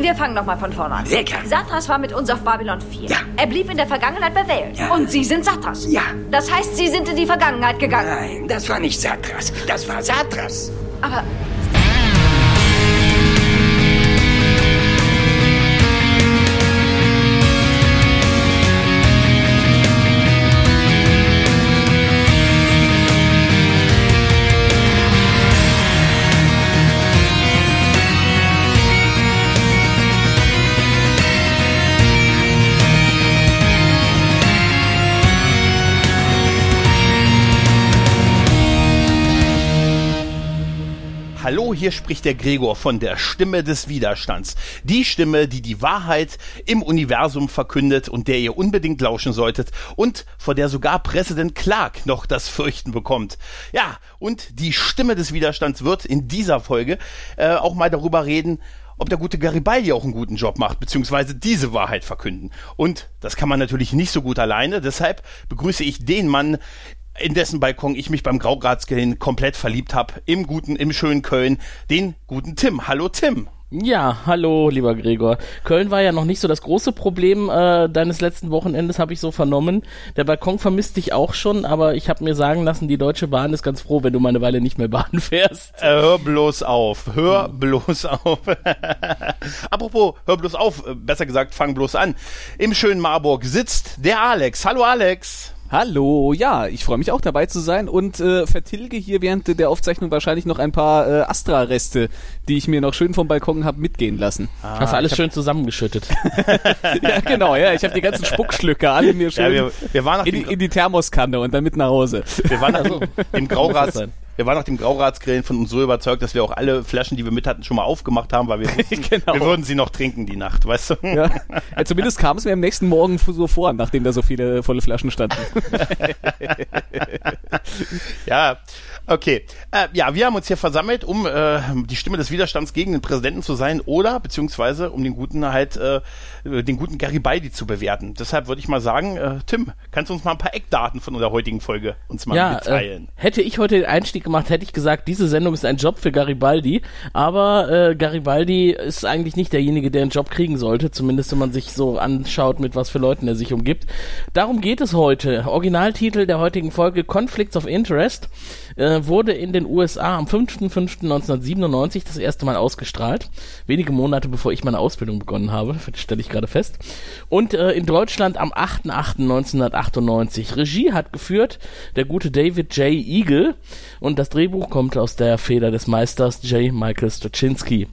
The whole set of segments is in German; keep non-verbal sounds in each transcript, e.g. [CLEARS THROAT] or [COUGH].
Wir fangen nochmal von vorne an. Sehr gern. Satras war mit uns auf Babylon 4. Ja. Er blieb in der Vergangenheit bei Welt. Ja. Und Sie sind Satras. Ja. Das heißt, Sie sind in die Vergangenheit gegangen. Nein, das war nicht Satras. Das war Satras. Aber hier spricht der Gregor von der Stimme des Widerstands. Die Stimme, die die Wahrheit im Universum verkündet und der ihr unbedingt lauschen solltet und vor der sogar Präsident Clark noch das Fürchten bekommt. Ja, und die Stimme des Widerstands wird in dieser Folge äh, auch mal darüber reden, ob der gute Garibaldi auch einen guten Job macht, beziehungsweise diese Wahrheit verkünden. Und das kann man natürlich nicht so gut alleine, deshalb begrüße ich den Mann, in dessen Balkon ich mich beim Graugratzgrillen komplett verliebt habe, im guten, im schönen Köln, den guten Tim. Hallo Tim. Ja, hallo, lieber Gregor. Köln war ja noch nicht so das große Problem äh, deines letzten Wochenendes, habe ich so vernommen. Der Balkon vermisst dich auch schon, aber ich habe mir sagen lassen, die Deutsche Bahn ist ganz froh, wenn du mal eine Weile nicht mehr Bahn [LAUGHS] fährst. Äh, hör bloß auf, hör bloß auf. [LAUGHS] Apropos, hör bloß auf, äh, besser gesagt, fang bloß an. Im schönen Marburg sitzt der Alex. Hallo Alex. Hallo, ja, ich freue mich auch dabei zu sein und äh, vertilge hier während der Aufzeichnung wahrscheinlich noch ein paar äh, Astra-Reste, die ich mir noch schön vom Balkon habe mitgehen lassen. Ah, Hast du alles schön zusammengeschüttet. [LAUGHS] ja, genau, ja, ich habe die ganzen Spuckschlücke alle mir schön Ja, wir, wir waren in, in die Thermoskanne und dann mit nach Hause. wir waren dem Grauratz, sein. Wir waren nach dem Grauratsgrillen von uns so überzeugt, dass wir auch alle Flaschen, die wir mit hatten, schon mal aufgemacht haben, weil wir [LAUGHS] wussten, Genau. wir würden sie noch trinken die Nacht, weißt du? Ja. Ja, zumindest kam es mir am nächsten Morgen so vor, nachdem da so viele volle Flaschen standen. [LAUGHS] Ja, okay. Äh, ja, wir haben uns hier versammelt, um äh, die Stimme des Widerstands gegen den Präsidenten zu sein oder beziehungsweise um den guten halt äh, den guten Garibaldi zu bewerten. Deshalb würde ich mal sagen, äh, Tim, kannst du uns mal ein paar Eckdaten von unserer heutigen Folge uns mal ja, äh, mitteilen? hätte ich heute den Einstieg gemacht, hätte ich gesagt, diese Sendung ist ein Job für Garibaldi. Aber äh, Garibaldi ist eigentlich nicht derjenige, der einen Job kriegen sollte, zumindest wenn man sich so anschaut, mit was für Leuten er sich umgibt. Darum geht es heute. Originaltitel der heutigen Folge Conflicts of Interest äh, wurde in den USA am 5.5.1997 das erste Mal ausgestrahlt. Wenige Monate bevor ich meine Ausbildung begonnen habe, [LAUGHS] stelle ich gerade fest. Und äh, in Deutschland am 8.8.1998. Regie hat geführt der gute David J. Eagle und das Drehbuch kommt aus der Feder des Meisters J. Michael Straczynski.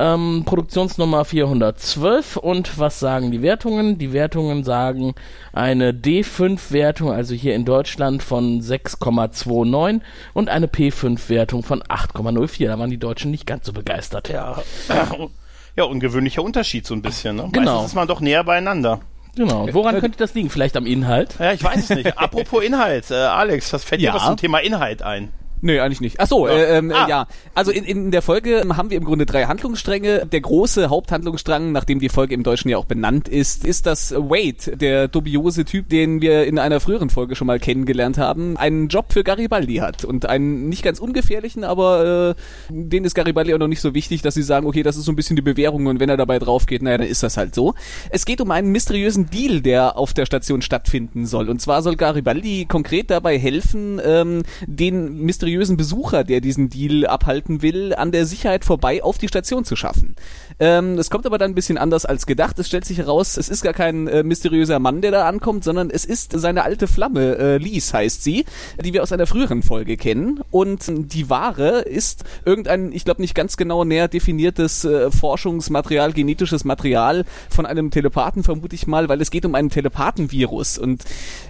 Ähm, Produktionsnummer 412 und was sagen die Wertungen? Die Wertungen sagen eine D5-Wertung, also hier in Deutschland von 6,29 und eine P5-Wertung von 8,04. Da waren die Deutschen nicht ganz so begeistert. Ja, [CLEARS THROAT] ja, ungewöhnlicher Unterschied so ein bisschen. Ne? Genau. Meistens ist man doch näher beieinander. Genau. Woran könnte das liegen? Vielleicht am Inhalt? Ja, ich weiß es nicht. [LAUGHS] Apropos Inhalt, äh, Alex, was fällt dir Ja. was zum Thema Inhalt ein? Nö, eigentlich nicht. Ach so, Ja. äh, ähm, Ah. ja. Also in, in der Folge haben wir im Grunde drei Handlungsstränge. Der große Haupthandlungsstrang, nachdem die Folge im Deutschen ja auch benannt ist, ist, dass Wade, der dubiose Typ, den wir in einer früheren Folge schon mal kennengelernt haben, einen Job für Garibaldi hat. Und einen nicht ganz ungefährlichen, aber äh, den ist Garibaldi auch noch nicht so wichtig, dass sie sagen, okay, das ist so ein bisschen die Bewährung und wenn er dabei drauf geht, naja, dann ist das halt so. Es geht um einen mysteriösen Deal, der auf der Station stattfinden soll. Und zwar soll Garibaldi konkret dabei helfen, ähm, den mysteriösen Besucher, der diesen Deal abhalten will, an der Sicherheit vorbei auf die Station zu schaffen. Ähm, es kommt aber dann ein bisschen anders als gedacht. Es stellt sich heraus, es ist gar kein äh, mysteriöser Mann, der da ankommt, sondern es ist seine alte Flamme, äh, Lies heißt sie, die wir aus einer früheren Folge kennen. Und die Ware ist irgendein, ich glaube nicht ganz genau näher definiertes äh, Forschungsmaterial, genetisches Material von einem Telepathen, vermute ich mal, weil es geht um einen Telepathenvirus. Und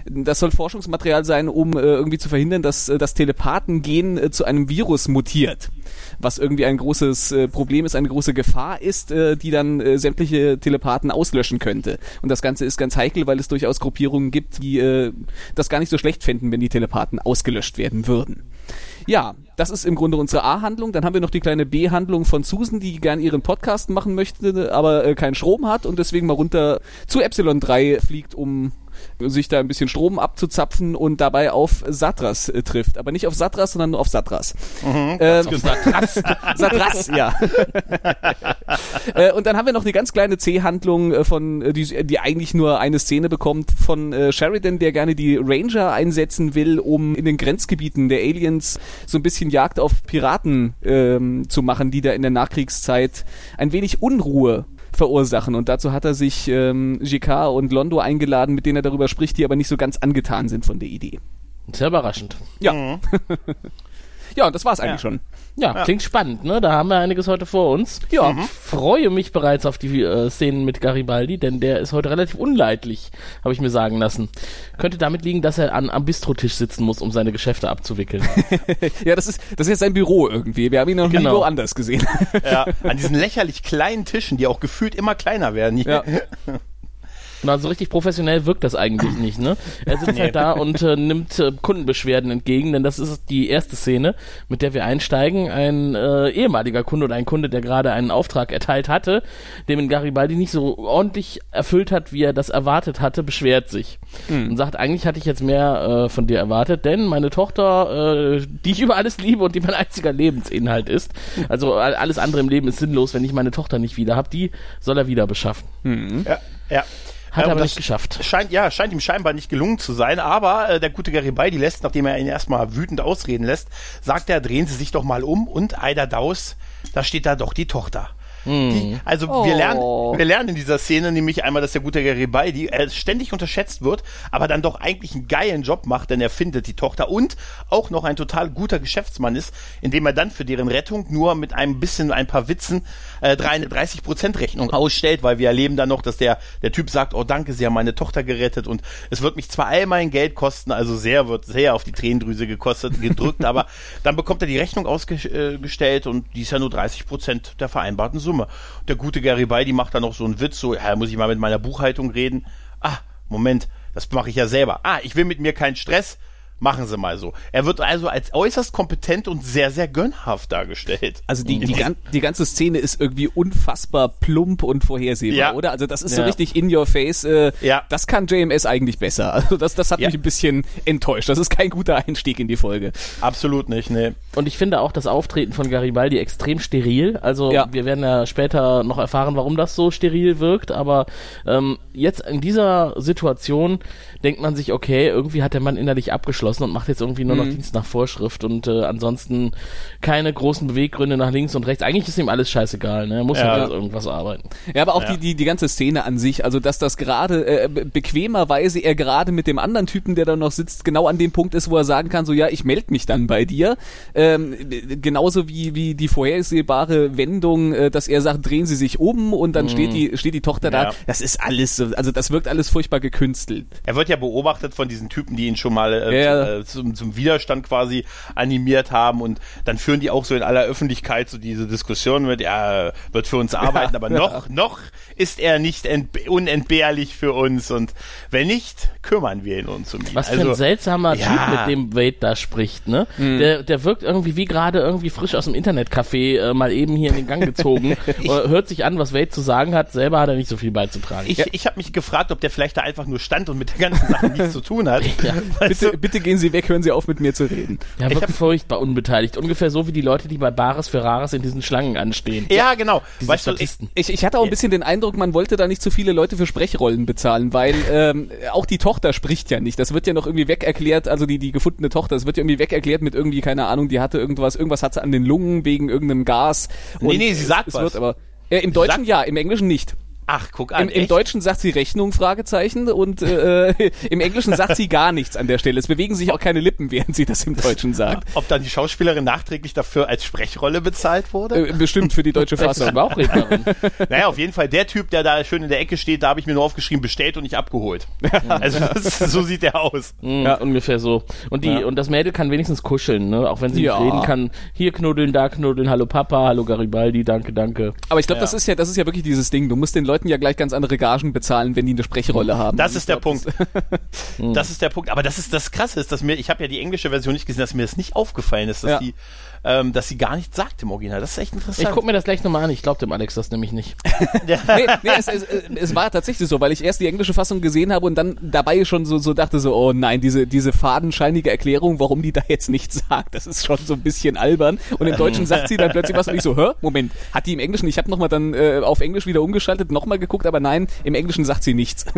das soll Forschungsmaterial sein, um äh, irgendwie zu verhindern, dass äh, das Telepathengen äh, zu einem Virus mutiert was irgendwie ein großes äh, Problem ist, eine große Gefahr ist, äh, die dann äh, sämtliche Telepathen auslöschen könnte. Und das Ganze ist ganz heikel, weil es durchaus Gruppierungen gibt, die äh, das gar nicht so schlecht fänden, wenn die Telepathen ausgelöscht werden würden. Ja, das ist im Grunde unsere A-Handlung. Dann haben wir noch die kleine B-Handlung von Susan, die gern ihren Podcast machen möchte, aber äh, keinen Strom hat und deswegen mal runter zu Epsilon 3 fliegt, um sich da ein bisschen Strom abzuzapfen und dabei auf Satras äh, trifft. Aber nicht auf Satras, sondern nur auf Satras. Mhm, ähm, Satras. [LAUGHS] Satras, ja. [LAUGHS] äh, und dann haben wir noch eine ganz kleine C-Handlung äh, von, äh, die, die eigentlich nur eine Szene bekommt von äh, Sheridan, der gerne die Ranger einsetzen will, um in den Grenzgebieten der Aliens so ein bisschen Jagd auf Piraten ähm, zu machen, die da in der Nachkriegszeit ein wenig Unruhe verursachen. Und dazu hat er sich ähm, GK und Londo eingeladen, mit denen er darüber spricht, die aber nicht so ganz angetan sind von der Idee. Sehr überraschend. Ja. [LAUGHS] ja, und das war's eigentlich Ja. schon. Ja, klingt spannend, ne? Da haben wir einiges heute vor uns. Ja. Ich freue mich bereits auf die äh, Szenen mit Garibaldi, denn der ist heute relativ unleidlich, habe ich mir sagen lassen. Könnte damit liegen, dass er an, am Bistrotisch sitzen muss, um seine Geschäfte abzuwickeln. [LAUGHS] Ja, das ist, das ist jetzt sein Büro irgendwie. Wir haben ihn noch Genau. nie woanders gesehen. Ja, an diesen lächerlich kleinen Tischen, die auch gefühlt immer kleiner werden. Ja. [LAUGHS] Na, so richtig professionell wirkt das eigentlich nicht, ne? Er sitzt halt da und äh, nimmt äh, Kundenbeschwerden entgegen, denn das ist die erste Szene, mit der wir einsteigen. Ein äh, ehemaliger Kunde oder ein Kunde, der gerade einen Auftrag erteilt hatte, dem in Garibaldi nicht so ordentlich erfüllt hat, wie er das erwartet hatte, beschwert sich und sagt, eigentlich hatte ich jetzt mehr äh, von dir erwartet, denn meine Tochter, äh, [LAUGHS] die ich über alles liebe und die mein einziger Lebensinhalt ist, also all- alles andere im Leben ist sinnlos, wenn ich meine Tochter nicht wieder habe, die soll er wieder beschaffen. Ja, ja. Hat er aber nicht geschafft. Scheint, ja, scheint ihm scheinbar nicht gelungen zu sein, aber äh, der gute Garibaldi lässt, nachdem er ihn erstmal wütend ausreden lässt, sagt er, drehen Sie sich doch mal um und Eider Daus, da steht da doch die Tochter. Die, also wir Oh. lernen, wir lernen in dieser Szene nämlich einmal, dass der gute Garibaldi äh, ständig unterschätzt wird, aber dann doch eigentlich einen geilen Job macht, denn er findet die Tochter und auch noch ein total guter Geschäftsmann ist, indem er dann für deren Rettung nur mit einem bisschen, ein paar Witzen äh, drei- eine 30% Rechnung ausstellt, weil wir erleben dann noch, dass der, der Typ sagt, oh danke, Sie haben meine Tochter gerettet und es wird mich zwar all mein Geld kosten, also sehr, wird sehr auf die Tränendrüse gekostet, gedrückt, [LAUGHS] aber dann bekommt er die Rechnung ausgestellt und die ist ja nur 30% der vereinbarten Summe. Der gute Garibaldi macht dann noch so einen Witz, so, ja, muss ich mal mit meiner Buchhaltung reden. Ah, Moment, das mache ich ja selber. Ah, ich will mit mir keinen Stress. Machen Sie mal so. Er wird also als äußerst kompetent und sehr, sehr gönnhaft dargestellt. Also die, die, gan die ganze Szene ist irgendwie unfassbar plump und vorhersehbar, Ja. oder? Also das ist so Ja. richtig in your face. Äh, Ja. Das kann JMS eigentlich besser. Also das, das hat Ja. mich ein bisschen enttäuscht. Das ist kein guter Einstieg in die Folge. Absolut nicht, ne. Und ich finde auch das Auftreten von Garibaldi extrem steril. Also Ja. wir werden ja später noch erfahren, warum das so steril wirkt. Aber ähm, jetzt in dieser Situation denkt man sich, okay, irgendwie hat der Mann innerlich abgeschlossen und macht jetzt irgendwie nur noch Dienst nach Vorschrift und äh, ansonsten keine großen Beweggründe nach links und rechts. Eigentlich ist ihm alles scheißegal. Ne? Er muss Ja. halt jetzt irgendwas arbeiten. Ja, aber auch Ja. die, die, die ganze Szene an sich, also dass das gerade äh, be- bequemerweise er gerade mit dem anderen Typen, der da noch sitzt, genau an dem Punkt ist, wo er sagen kann, so ja, ich melde mich dann bei dir. Ähm, äh, genauso wie, wie die vorhersehbare Wendung, äh, dass er sagt, drehen Sie sich um und dann steht die steht die Tochter Ja. da. Das ist alles so, also das wirkt alles furchtbar gekünstelt. Er wird ja beobachtet von diesen Typen, die ihn schon mal äh, Ja. Äh, zum, zum Widerstand quasi animiert haben und dann führen die auch so in aller Öffentlichkeit so diese Diskussion mit, er wird für uns arbeiten, aber [LAUGHS] noch, noch ist er nicht entbe unentbehrlich für uns und wenn nicht, kümmern wir ihn uns um ihn. Was also, für ein seltsamer ja. Typ, mit dem Wade da spricht, ne? Der, der wirkt irgendwie wie gerade irgendwie frisch aus dem Internetcafé äh, mal eben hier in den Gang gezogen. [LAUGHS] Oder hört sich an, was Wade zu sagen hat. Selber hat er nicht so viel beizutragen. Ich, ich habe mich gefragt, ob der vielleicht da einfach nur stand und mit der ganzen Sache nichts zu tun hat. [LAUGHS] Ja. Bitte, bitte gehen Sie weg, hören Sie auf mit mir zu reden. Ja, wirkt furchtbar unbeteiligt. Ungefähr so wie die Leute, die bei Bares für Rares in diesen Schlangen anstehen. Ja, genau. Diese Weißt du, ich, Statisten. Ich, ich hatte auch ein bisschen den Eindruck, man wollte da nicht zu viele Leute für Sprechrollen bezahlen, weil ähm, auch die Tochter spricht ja nicht. Das wird ja noch irgendwie weg erklärt, also die, die gefundene Tochter, das wird ja irgendwie weg erklärt mit irgendwie, keine Ahnung, die hatte irgendwas, irgendwas hat sie an den Lungen wegen irgendeinem Gas. Nee, nee, sie sagt es was. Wird aber, äh, Im Deutschen sagt- ja, im Englischen nicht. Ach, guck an. Im, Im? Deutschen sagt sie Rechnung, Fragezeichen, und äh, [LAUGHS] im Englischen sagt sie gar nichts an der Stelle. Es bewegen sich auch keine Lippen, [LAUGHS] während sie das im Deutschen sagt. Ob dann die Schauspielerin nachträglich dafür als Sprechrolle bezahlt wurde? Äh, bestimmt für die deutsche Fassung. sie Bauchrednerin. Naja, auf jeden Fall der Typ, der da schön in der Ecke steht, da habe ich mir nur aufgeschrieben, bestellt und nicht abgeholt. Also das, so sieht der aus. Mm, Ja. Ungefähr so. Und die Ja. und das Mädel kann wenigstens kuscheln, ne? Auch wenn sie Ja. nicht reden kann. Hier knuddeln, da knuddeln, hallo Papa, hallo Garibaldi, danke, danke. Aber ich glaube, Ja. das ist ja, das ist ja wirklich dieses Ding. Du musst den Leuten ja gleich ganz andere Gagen bezahlen, wenn die eine Sprechrolle haben. Das Und ist der glaub, Punkt. [LAUGHS] Das ist der Punkt. Aber das ist das Krasse, ist, dass mir, ich habe ja die englische Version nicht gesehen, dass mir das nicht aufgefallen ist, dass Ja. die ähm, dass sie gar nichts sagt im Original. Das ist echt interessant. Ich guck mir das gleich nochmal an. Ich glaube dem Alex das nämlich nicht. [LAUGHS] nee, nee, es, es, es war tatsächlich so, weil ich erst die englische Fassung gesehen habe und dann dabei schon so, so dachte so, oh nein, diese, diese fadenscheinige Erklärung, warum die da jetzt nichts sagt, das ist schon so ein bisschen albern. Und im Deutschen sagt sie dann plötzlich was und ich so, hä? Moment, hat die im Englischen, ich habe nochmal dann äh, auf Englisch wieder umgeschaltet, nochmal geguckt, aber nein, im Englischen sagt sie nichts. [LAUGHS]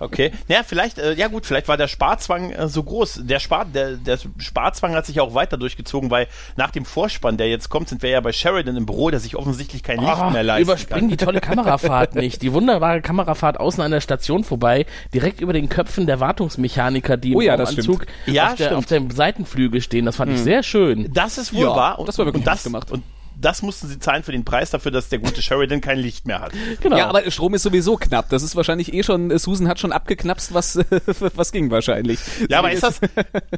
Okay. Naja, vielleicht, äh, ja gut, vielleicht war der Sparzwang äh, so groß. Der, Spar, der, der Sparzwang hat sich auch weiter durchgezogen, weil nach dem Vorspann, der jetzt kommt, sind wir ja bei Sheridan im Büro, der sich offensichtlich kein Licht Ah, mehr leisten überspringen kann. die tolle Kamerafahrt nicht. Die wunderbare Kamerafahrt außen an der Station vorbei, direkt über den Köpfen der Wartungsmechaniker, die Oh ja, im das Anzug Ja, auf, der, auf dem Seitenflügel stehen. Das fand ich sehr schön. Das ist wohl Ja, wahr. das war wirklich und gut das, gemacht. Und das mussten sie zahlen für den Preis dafür, dass der gute Sheridan kein Licht mehr hat. Genau. Ja, aber Strom ist sowieso knapp. Das ist wahrscheinlich eh schon, Susan hat schon abgeknapst, was, [LAUGHS] was ging wahrscheinlich. Ja, aber ist das,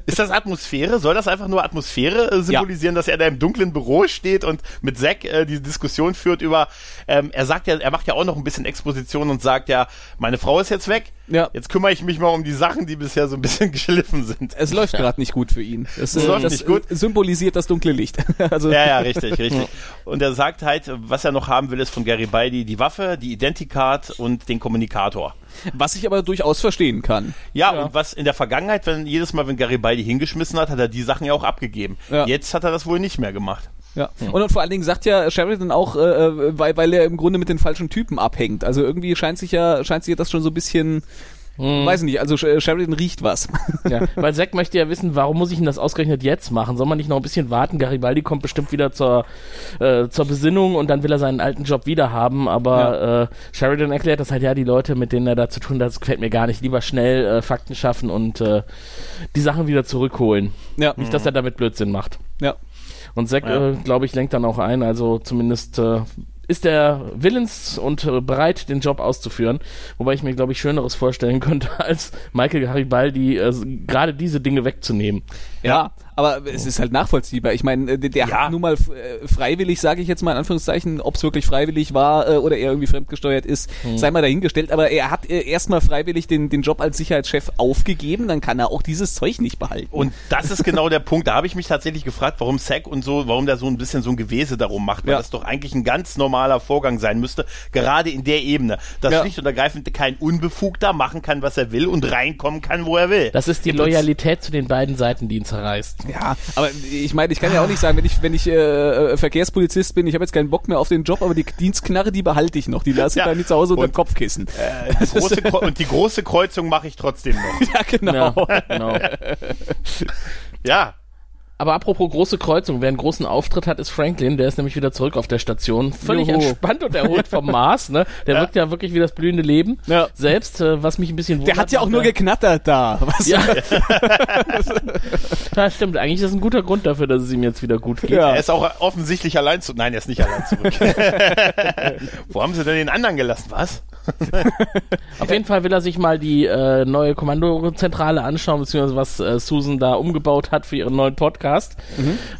ist das Atmosphäre? Soll das einfach nur Atmosphäre äh, symbolisieren, dass er da im dunklen Büro steht und mit Zack äh, die Diskussion führt über, ähm, er sagt ja, er macht ja auch noch ein bisschen Exposition und sagt ja, meine Frau ist jetzt weg, Ja. jetzt kümmere ich mich mal um die Sachen, die bisher so ein bisschen [LAUGHS] geschliffen sind. Es läuft gerade nicht gut für ihn. Es äh, läuft das nicht gut. äh, symbolisiert das dunkle Licht. [LAUGHS] also, Ja, ja, richtig, richtig. Und er sagt halt, was er noch haben will, ist von Garibaldi die Waffe, die Identicard und den Kommunikator. Was ich aber durchaus verstehen kann. Ja, und was in der Vergangenheit, wenn jedes Mal, wenn Garibaldi hingeschmissen hat, hat er die Sachen ja auch abgegeben. Ja. Jetzt hat er das wohl nicht mehr gemacht. Ja. Und, und vor allen Dingen sagt ja Sheridan auch, äh, äh, weil, weil er im Grunde mit den falschen Typen abhängt. Also irgendwie scheint sich ja, scheint sich das schon so ein bisschen, weiß nicht, also Sh- Sheridan riecht was. Ja, [LAUGHS] weil Zack möchte ja wissen, warum muss ich denn das ausgerechnet jetzt machen? Soll man nicht noch ein bisschen warten? Garibaldi kommt bestimmt wieder zur, äh, zur Besinnung und dann will er seinen alten Job wieder haben. Aber äh, Sheridan erklärt das halt, ja, die Leute, mit denen er da zu tun hat, das gefällt mir gar nicht. Lieber schnell äh, Fakten schaffen und äh, die Sachen wieder zurückholen. ja. Nicht, dass er damit Blödsinn macht. ja. Und Zack, Ja. äh, glaube ich, lenkt dann auch ein. Also zumindest äh, ist er willens und äh, bereit, den Job auszuführen. Wobei ich mir, glaube ich, Schöneres vorstellen [LAUGHS] könnte, als Michael Garibaldi äh, gerade diese Dinge wegzunehmen. Ja, aber es ist halt nachvollziehbar. Ich meine, äh, der, der Ja. hat nun mal äh, freiwillig, sage ich jetzt mal in Anführungszeichen, ob es wirklich freiwillig war äh, oder er irgendwie fremdgesteuert ist, sei mal dahingestellt. Aber er hat äh, erstmal freiwillig den, den Job als Sicherheitschef aufgegeben, dann kann er auch dieses Zeug nicht behalten. Und das ist genau der Punkt. Da habe ich mich tatsächlich gefragt, warum Zack und so, warum der so ein bisschen so ein Gewese darum macht, weil Ja. das doch eigentlich ein ganz normaler Vorgang sein müsste, gerade in der Ebene, dass Ja. schlicht und ergreifend kein Unbefugter machen kann, was er will und reinkommen kann, wo er will. Das ist die Im Loyalität zu den beiden Seiten, die ihn zerreißt. Ja, aber ich meine, ich kann ja auch nicht sagen, wenn ich wenn ich äh, äh, Verkehrspolizist bin, ich habe jetzt keinen Bock mehr auf den Job, aber die Dienstknarre, die behalte ich noch, die lasse ich Ja. bei mir zu Hause unter dem Kopfkissen. Äh, die große und die große Kreuzung mache ich trotzdem noch. [LAUGHS] Ja, genau. Ja, genau. [LAUGHS] Ja, Aber apropos große Kreuzung, wer einen großen Auftritt hat, ist Franklin, der ist nämlich wieder zurück auf der Station. Völlig Juhu. entspannt und erholt vom [LAUGHS] Mars, ne? Der Ja. wirkt ja wirklich wie das blühende Leben. Ja. Selbst, äh, was mich ein bisschen Der wundert, hat ja auch nur der- geknattert da. Was Ja. [LAUGHS] ja, stimmt. Eigentlich ist das ein guter Grund dafür, dass es ihm jetzt wieder gut geht. Ja. er ist auch offensichtlich allein zu. Nein, er ist nicht allein zurück. [LAUGHS] Wo haben sie denn den anderen gelassen? Was? Auf jeden Fall will er sich mal die äh, neue Kommandozentrale anschauen, beziehungsweise was äh, Susan da umgebaut hat für ihren neuen Podcast.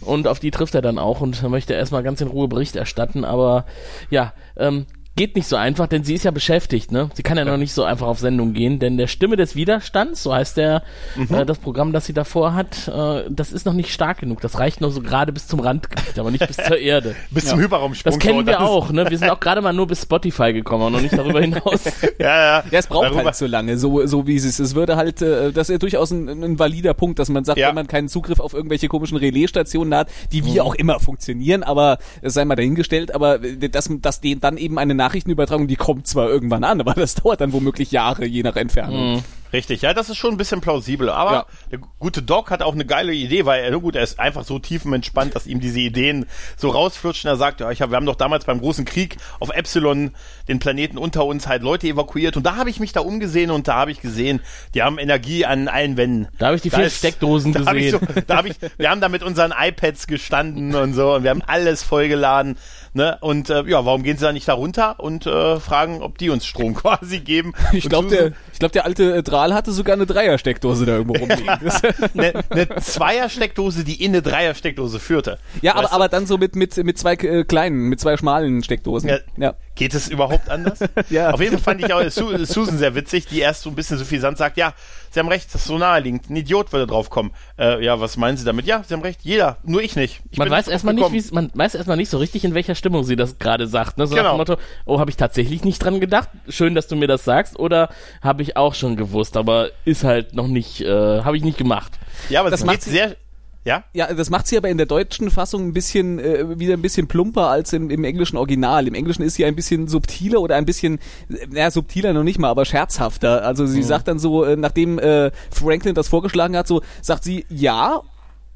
Und auf die trifft er dann auch und möchte erstmal ganz in Ruhe Bericht erstatten. Aber ja, ähm, geht nicht so einfach, denn sie ist ja beschäftigt, ne? Sie kann ja, noch nicht so einfach auf Sendung gehen, denn der Stimme des Widerstands, so heißt der, äh, das Programm, das sie davor hat, äh, das ist noch nicht stark genug. Das reicht nur so gerade bis zum Randgebiet, aber nicht bis zur [LAUGHS] Erde. Bis zum Hyperraumsprung. Das kennen so, wir ist- auch, ne? Wir sind auch gerade mal nur bis Spotify gekommen und noch nicht darüber hinaus. [LAUGHS] Ja, ja. Ja, es braucht Darüber- halt so lange, so, so wie es ist. Es würde halt, äh, das ist durchaus ein, ein valider Punkt, dass man sagt, Ja. wenn man keinen Zugriff auf irgendwelche komischen Relaisstationen hat, die wie auch immer funktionieren, aber es sei mal dahingestellt, aber äh, dass, dass denen dann eben eine Nachrichtenübertragung, die kommt zwar irgendwann an, aber das [LAUGHS] dauert dann womöglich Jahre, je nach Entfernung. Richtig, ja, das ist schon ein bisschen plausibel. Aber Ja. der gute Doc hat auch eine geile Idee, weil er, gut, er ist einfach so tiefenentspannt, dass ihm diese Ideen so rausflutschen. Er sagt, ja, ich hab, wir haben doch damals beim großen Krieg auf Epsilon den Planeten unter uns halt Leute evakuiert und da habe ich mich da umgesehen und da habe ich gesehen, die haben Energie an allen Wänden. Da habe ich die vier ist- Steckdosen [LAUGHS] da hab gesehen. so, da hab ich, wir haben da mit unseren iPads gestanden und so und wir haben alles vollgeladen. Ne? Und äh, ja, warum gehen sie da nicht da runter und äh, fragen, ob die uns Strom [LAUGHS] quasi geben? Ich glaube, der, ich glaub, der alte äh, Drahl hatte sogar eine Dreiersteckdose da irgendwo rumliegen. Eine, eine Zweier-Steckdose, die in eine Dreier-Steckdose führte. ja, aber, du? aber dann so mit, mit, mit zwei äh, kleinen, mit zwei schmalen Steckdosen. Ja. ja. Geht es überhaupt anders? [LAUGHS] Ja. Auf jeden Fall fand ich auch Su Susan sehr witzig, die erst so ein bisschen suffisant sagt, ja, Sie haben recht, das ist so naheliegend. Ein Idiot würde drauf kommen. Äh, ja, was meinen Sie damit? Ja, Sie haben recht, jeder, nur ich nicht. Ich man weiß erstmal nicht, man weiß erstmal nicht so richtig, in welcher Stimmung sie das gerade sagt. Ne? So nach Genau. dem Motto, oh, habe ich tatsächlich nicht dran gedacht. Schön, dass du mir das sagst. Oder habe ich auch schon gewusst, aber ist halt noch nicht, äh, habe ich nicht gemacht. Ja, aber Das das macht sehr. Ja? Ja, das macht sie aber in der deutschen Fassung ein bisschen äh, wieder ein bisschen plumper als im, im englischen Original. Im Englischen ist sie ein bisschen subtiler oder ein bisschen, äh, naja, subtiler noch nicht mal, aber scherzhafter. Also sie sagt dann so, äh, nachdem äh, Franklin das vorgeschlagen hat, so sagt sie ja.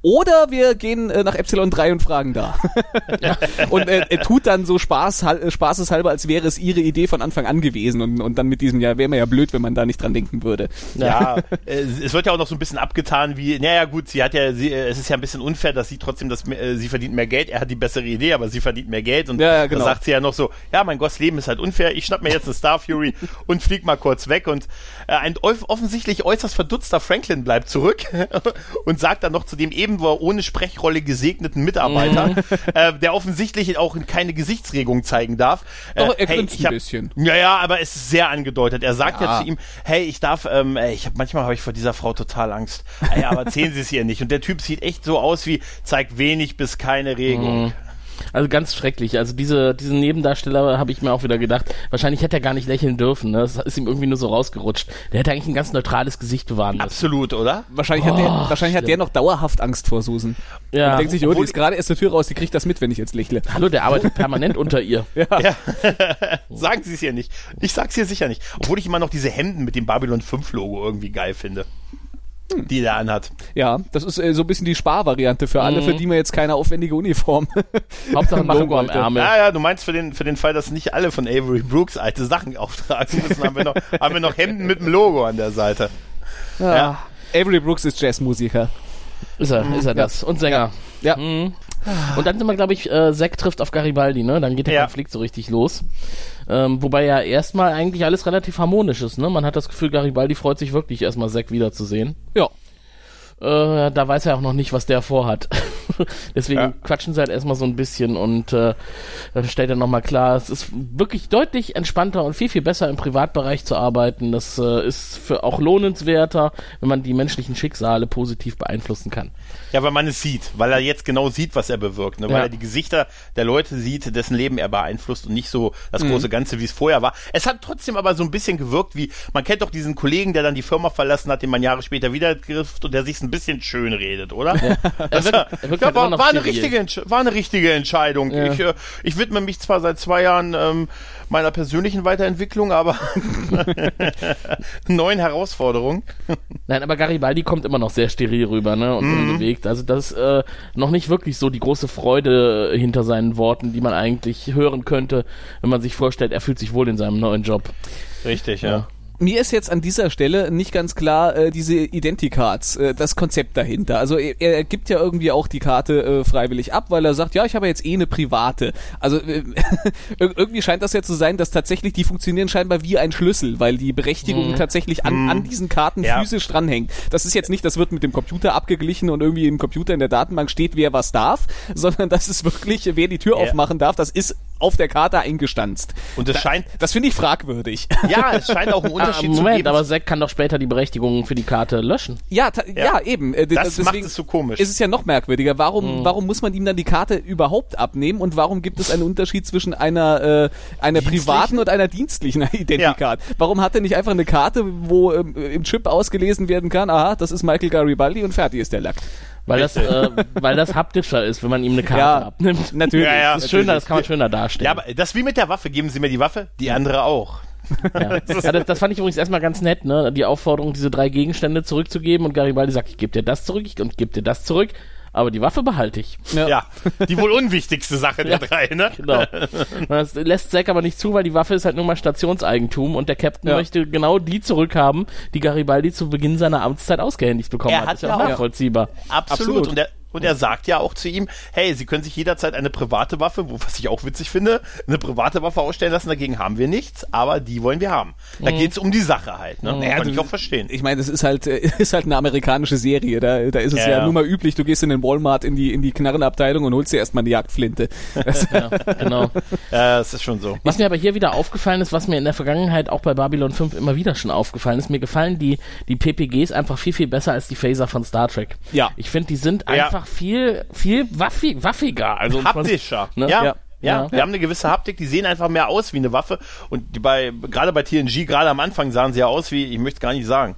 Oder wir gehen äh, nach Epsilon 3 und fragen da. [LAUGHS] und äh, er tut dann so Spaß, hal- äh, spaßeshalber, als wäre es ihre Idee von Anfang an gewesen. Und, und dann mit diesem, ja, wäre mir ja blöd, wenn man da nicht dran denken würde. Ja, äh, es wird ja auch noch so ein bisschen abgetan, wie, naja gut, sie hat ja, sie, äh, es ist ja ein bisschen unfair, dass sie trotzdem das, äh, sie verdient mehr Geld, er hat die bessere Idee, aber sie verdient mehr Geld und Ja, ja, genau. da sagt sie ja noch so, ja, mein Gott, Leben ist halt unfair, ich schnapp mir jetzt eine Star Fury [LAUGHS] und flieg mal kurz weg und äh, ein off- offensichtlich äußerst verdutzter Franklin bleibt zurück [LAUGHS] und sagt dann noch zu dem eben er ohne Sprechrolle gesegneten Mitarbeiter, Mhm. [LAUGHS] äh, der offensichtlich auch keine Gesichtsregung zeigen darf. Doch, äh, er grinst ich ein hab- bisschen. Ja, ja, aber es ist sehr angedeutet. Er sagt ja, Ja. zu ihm, hey, ich darf, ähm, ich hab, manchmal habe ich vor dieser Frau total Angst. Ey, aber [LAUGHS] erzählen Sie es ihr nicht. Und der Typ sieht echt so aus wie, zeigt wenig bis keine Regung. Also ganz schrecklich. Also diese, diesen Nebendarsteller habe ich mir auch wieder gedacht, wahrscheinlich hätte er gar nicht lächeln dürfen. Ne? Das ist ihm irgendwie nur so rausgerutscht. Der hätte eigentlich ein ganz neutrales Gesicht bewahren müssen. Absolut, oder? Wahrscheinlich, hat, der, wahrscheinlich hat der noch dauerhaft Angst vor Susan. Ja. Und denkt sich, oh, die ist gerade erst zur Tür raus, die kriegt das mit, wenn ich jetzt lächle. Hallo, der arbeitet [LAUGHS] permanent unter ihr. [LAUGHS] Sagen Sie es ihr nicht. Ich sag's ihr sicher nicht. Obwohl ich immer noch diese Hemden mit dem Babylon 5 Logo irgendwie geil finde. Die der anhat. Ja, das ist äh, so ein bisschen die Sparvariante für alle, für die man jetzt keine aufwendige Uniform [LAUGHS] Hauptsache ein machen Logo am. Ärmel. Ja, ja, du meinst für den, für den Fall, dass nicht alle von Avery Brooks alte Sachen [LAUGHS] auftragen müssen, haben wir noch, haben wir noch Hemden mit dem Logo an der Seite. Ja. Avery Brooks ist Jazzmusiker. Ist er, ist er das. Und Sänger. Ja. Mhm. Und dann sind wir, glaube ich, äh, Zack trifft auf Garibaldi, ne? Dann geht der Ja. Konflikt so richtig los. Ähm, wobei ja erstmal eigentlich alles relativ harmonisch ist, ne? Man hat das Gefühl, Garibaldi freut sich wirklich erstmal Zack wiederzusehen. Ja. Äh, da weiß er auch noch nicht, was der vorhat. [LAUGHS] [LAUGHS] Deswegen Ja. quatschen sie halt erstmal so ein bisschen und äh, dann stellt er nochmal klar, es ist wirklich deutlich entspannter und viel, viel besser im Privatbereich zu arbeiten. Das äh, ist für auch lohnenswerter, wenn man die menschlichen Schicksale positiv beeinflussen kann. Ja, weil man es sieht, weil er jetzt genau sieht, was er bewirkt, ne? weil Ja. er die Gesichter der Leute sieht, dessen Leben er beeinflusst und nicht so das Mhm. große Ganze, wie es vorher war. Es hat trotzdem aber so ein bisschen gewirkt, wie man kennt doch diesen Kollegen, der dann die Firma verlassen hat, den man Jahre später wieder trifft und der sich ein bisschen schön redet, oder? [LAUGHS] Er wirkt, er wirkt Ja, halt immer war, war, eine richtige, war eine richtige Entscheidung. Ja. Ich, äh, ich widme mich zwar seit zwei Jahren ähm, meiner persönlichen Weiterentwicklung, aber [LAUGHS] neuen Herausforderungen. Nein, aber Garibaldi kommt immer noch sehr steril rüber, ne? Und Mhm. unbewegt. Also das ist äh, noch nicht wirklich so die große Freude hinter seinen Worten, die man eigentlich hören könnte, wenn man sich vorstellt, er fühlt sich wohl in seinem neuen Job. Richtig, ja. Mir ist jetzt an dieser Stelle nicht ganz klar äh, diese Identicards, äh, das Konzept dahinter. Also er, er gibt ja irgendwie auch die Karte äh, freiwillig ab, weil er sagt, ja, ich habe jetzt eh eine private. Also äh, [LAUGHS] ir- irgendwie scheint das ja zu sein, dass tatsächlich die funktionieren scheinbar wie ein Schlüssel, weil die Berechtigung tatsächlich an, an diesen Karten Ja. physisch dranhängt. Das ist jetzt nicht, das wird mit dem Computer abgeglichen und irgendwie im Computer in der Datenbank steht, wer was darf, [LAUGHS] sondern das ist wirklich, wer die Tür Ja. aufmachen darf, das ist auf der Karte eingestanzt. Und es scheint, Das finde ich fragwürdig. ja, es [LAUGHS] scheint auch einen Unterschied zu Moment, aber Zack kann doch später die Berechtigung für die Karte löschen. Ja, ta- ja. eben. Äh, Das macht es so komisch. Ist es ja noch merkwürdiger. Warum, Mhm. warum muss man ihm dann die Karte überhaupt abnehmen und warum gibt es einen Unterschied zwischen einer, äh, einer privaten und einer dienstlichen [LAUGHS] Identicard? Warum hat er nicht einfach eine Karte, wo ähm, im Chip ausgelesen werden kann, aha, das ist Michael Garibaldi und fertig ist der Lack. Weil das, äh, weil das haptischer ist, wenn man ihm eine Karte Ja, abnimmt. Natürlich. Ja, ja. Das ist schöner, das kann man schöner darstellen. ja, aber das wie mit der Waffe. Geben Sie mir die Waffe, die andere auch. Ja. [LAUGHS] Ja, das, das fand ich übrigens erstmal ganz nett, ne? Die Aufforderung, diese drei Gegenstände zurückzugeben und Garibaldi sagt, ich gebe dir das zurück ich, und gebe dir das zurück, aber die Waffe behalte ich. Ja, die wohl unwichtigste Sache der Ja. drei, ne? Genau. [LAUGHS] Das lässt Zack aber nicht zu, weil die Waffe ist halt nur mal Stationseigentum und der Captain Ja. möchte genau die zurückhaben, die Garibaldi zu Beginn seiner Amtszeit ausgehändigt bekommen Er hat. hat Ist ja ja auch auch- nachvollziehbar. Absolut. Absolut. Und, er, Und er sagt ja auch zu ihm, hey, Sie können sich jederzeit eine private Waffe, wo, was ich auch witzig finde, eine private Waffe ausstellen lassen, dagegen haben wir nichts, aber die wollen wir haben. Da geht's um die Sache halt, ne? Naja, Kann du- ich auch verstehen. Ich meine, das ist halt, äh, [LAUGHS] ist halt eine amerikanische Serie. Da, da ist es Ja, ja, ja. nur mal üblich, du gehst in den Walmart in die, in die Knarrenabteilung und holst dir erstmal eine Jagdflinte. [LAUGHS] Ja, genau. Ja, das ist schon so. Was mir aber hier wieder aufgefallen ist, was mir in der Vergangenheit auch bei Babylon 5 immer wieder schon aufgefallen ist, mir gefallen die, die PPGs einfach viel, viel besser als die Phaser von Star Trek. Ja. Ich finde, die sind Ja. Einfach viel, viel waffi, waffiger. Also, Haptischer. Ne? Ja. Ja. Ja, Ja. die haben eine gewisse Haptik, die sehen einfach mehr aus wie eine Waffe. Und die bei, gerade bei TNG, gerade am Anfang sahen sie ja aus wie, ich möchte es gar nicht sagen.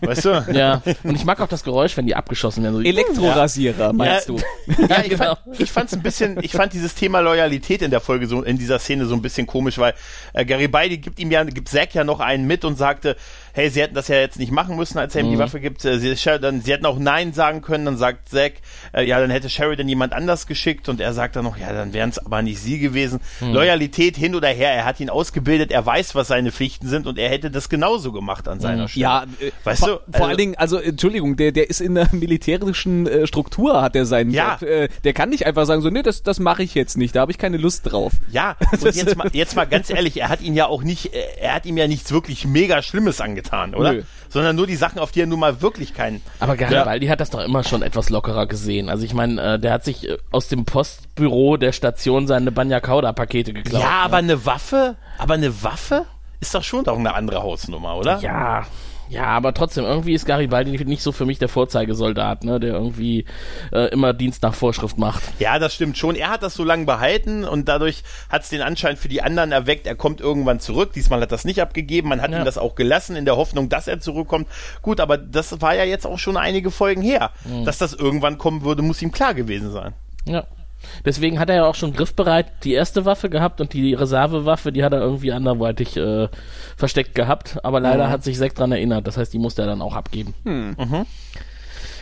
Weißt du? Ja, und ich mag auch das Geräusch, wenn die abgeschossen werden. So, Elektrorasierer, meinst Ja, du? Ja, [LAUGHS] ich, Genau. fand, ich fand's ein bisschen, ich fand dieses Thema Loyalität in der Folge so, in dieser Szene so ein bisschen komisch, weil äh, Garibaldi gibt ihm ja, gibt Zack ja noch einen mit und sagte, hey, sie hätten das ja jetzt nicht machen müssen, als er ihm die Waffe gibt. Äh, sie, dann, sie hätten auch Nein sagen können, dann sagt Zack, äh, ja, dann hätte Sheridan jemand anders geschickt und er sagt dann noch, ja, dann wären es aber nicht sie gewesen. Loyalität hin oder her, er hat ihn ausgebildet, er weiß, was seine Pflichten sind und er hätte das genauso gemacht an seiner Stelle. Ja, Weißt vor, du, vor also- allen Dingen, also Entschuldigung, der, der ist in der militärischen äh, Struktur, hat er seinen Ja. Job. Äh, der kann nicht einfach sagen, so, nee, das, das mache ich jetzt nicht, da habe ich keine Lust drauf. Ja, [LAUGHS] und jetzt mal, jetzt mal ganz ehrlich, er hat ihn ja auch nicht, äh, er hat ihm ja nichts wirklich mega Schlimmes angetan, oder? Nö. Sondern nur die Sachen, auf die er nun mal wirklich keinen. Aber Garibaldi hat das doch immer schon etwas lockerer gesehen. Also ich meine, äh, der hat sich äh, aus dem Postbüro der Station seine Banya Kauda Pakete geklaut. Ja, aber eine Waffe, aber eine Waffe ist doch schon doch eine andere Hausnummer, oder? Ja, ja, aber trotzdem, irgendwie ist Garibaldi nicht- nicht so für mich der Vorzeigesoldat, ne, der irgendwie äh, immer Dienst nach Vorschrift macht. Ja, das stimmt schon. Er hat das so lange behalten und dadurch hat es den Anschein für die anderen erweckt, er kommt irgendwann zurück. Diesmal hat das nicht abgegeben. Man hat Ja. ihm das auch gelassen in der Hoffnung, dass er zurückkommt. Gut, aber das war ja jetzt auch schon einige Folgen her. Mhm. Dass das irgendwann kommen würde, muss ihm klar gewesen sein. Ja. Deswegen hat er ja auch schon griffbereit die erste Waffe gehabt und die Reservewaffe, die hat er irgendwie anderweitig äh, versteckt gehabt. Aber leider hat sich Zack dran erinnert. Das heißt, die musste er dann auch abgeben.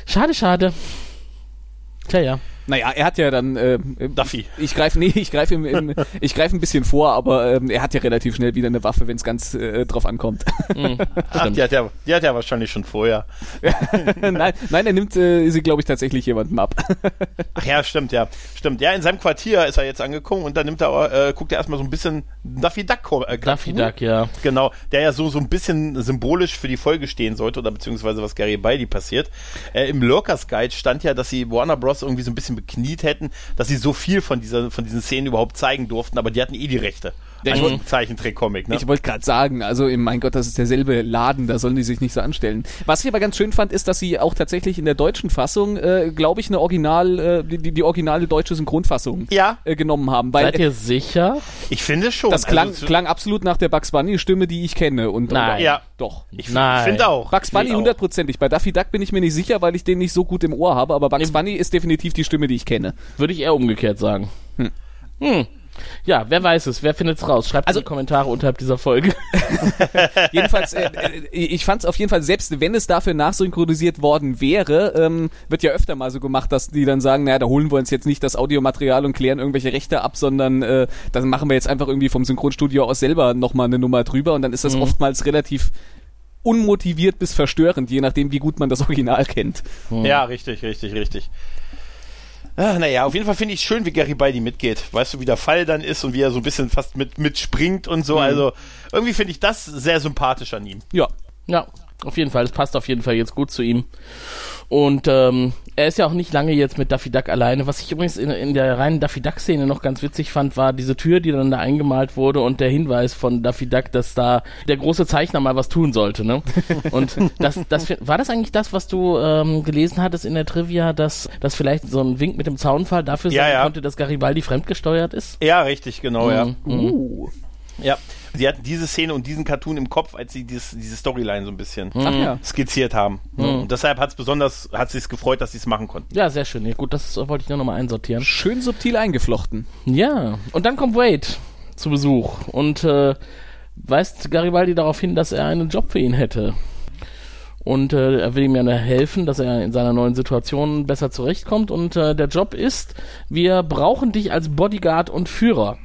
Schade, schade. Tja, ja. Naja, er hat ja dann, äh, Duffy. ich greife, nee, ich greife im, im, ich greife ein bisschen vor, aber ähm, er hat ja relativ schnell wieder eine Waffe, wenn es ganz äh, drauf ankommt. [LAUGHS] Ach, die hat, er, die hat er wahrscheinlich schon vorher. [LAUGHS] nein, nein, er nimmt äh, sie, glaube ich, tatsächlich jemandem ab. Ach ja, stimmt, ja. Stimmt. Ja, in seinem Quartier ist er jetzt angekommen und dann nimmt er, äh, guckt er erstmal so ein bisschen Daffy Duck. Äh, Cartoon. Duck, ja. Genau, der ja so, so ein bisschen symbolisch für die Folge stehen sollte oder beziehungsweise was Gary Baldi passiert. Äh, Im Lurkers Guide stand ja, dass sie Warner Bros. irgendwie so ein bisschen bekniet hätten, dass sie so viel von, dieser, von diesen Szenen überhaupt zeigen durften, aber die hatten eh die Rechte. Dem Zeichentrick-Comic, ne? Ich wollte gerade sagen, also mein Gott, das ist derselbe Laden, da sollen die sich nicht so anstellen. Was ich aber ganz schön fand, ist, dass sie auch tatsächlich in der deutschen Fassung, äh, glaube ich, eine Original, äh, die, die, originale deutsche Synchronfassung Ja. äh, genommen haben. Weil Seid ihr sicher? Ich finde schon. das klang, Also, klang absolut nach der Bugs Bunny Stimme, die ich kenne. Und, Nein. Und, Ja. Doch. Ich, finde auch. Bugs Bunny hundertprozentig. Bei Daffy Duck bin ich mir nicht sicher, weil ich den nicht so gut im Ohr habe, aber Bugs Bunny ist definitiv die Stimme, die ich kenne. Würde ich eher umgekehrt sagen. Hm. Ja, wer weiß es? Wer findet's raus? Schreibt also in die Kommentare unterhalb dieser Folge. [LAUGHS] Jedenfalls, äh, äh, ich fand es auf jeden Fall, selbst wenn es dafür nachsynchronisiert worden wäre, ähm, wird ja öfter mal so gemacht, dass die dann sagen, naja, da holen wir uns jetzt nicht das Audiomaterial und klären irgendwelche Rechte ab, sondern äh, dann machen wir jetzt einfach irgendwie vom Synchronstudio aus selber nochmal eine Nummer drüber und dann ist das oftmals relativ unmotiviert bis verstörend, je nachdem, wie gut man das Original kennt. Ja, richtig, richtig, richtig. Ah, naja, auf jeden Fall finde ich schön, wie Garibaldi mitgeht. Weißt du, wie der Fall dann ist und wie er so ein bisschen fast mit mitspringt und so. Also irgendwie finde ich das sehr sympathisch an ihm. Ja. Ja, auf jeden Fall. Es passt auf jeden Fall jetzt gut zu ihm. Und ähm, er ist ja auch nicht lange jetzt mit Daffy Duck alleine. Was ich übrigens in, in der reinen Daffy Duck-Szene noch ganz witzig fand, war diese Tür, die dann da eingemalt wurde und der Hinweis von Daffy Duck, dass da der große Zeichner mal was tun sollte. Ne? [LAUGHS] Und das, das war das eigentlich das, was du ähm, gelesen hattest in der Trivia, dass das vielleicht so ein Wink mit dem Zaunfall dafür Ja, sein ja. konnte, dass Garibaldi fremdgesteuert ist? Ja, richtig, genau, ja. Mhm. Uh. Ja. Sie hatten diese Szene und diesen Cartoon im Kopf, als sie dieses, diese Storyline so ein bisschen ja. skizziert haben. Und deshalb hat es besonders, hat sie es gefreut, dass sie es machen konnten. Ja, sehr schön. Ja, gut, das wollte ich nur nochmal einsortieren. Schön subtil eingeflochten. Ja, und dann kommt Wade zu Besuch und äh, weist Garibaldi darauf hin, dass er einen Job für ihn hätte. Und äh, er will ihm ja helfen, dass er in seiner neuen Situation besser zurechtkommt. Und äh, der Job ist, wir brauchen dich als Bodyguard und Führer.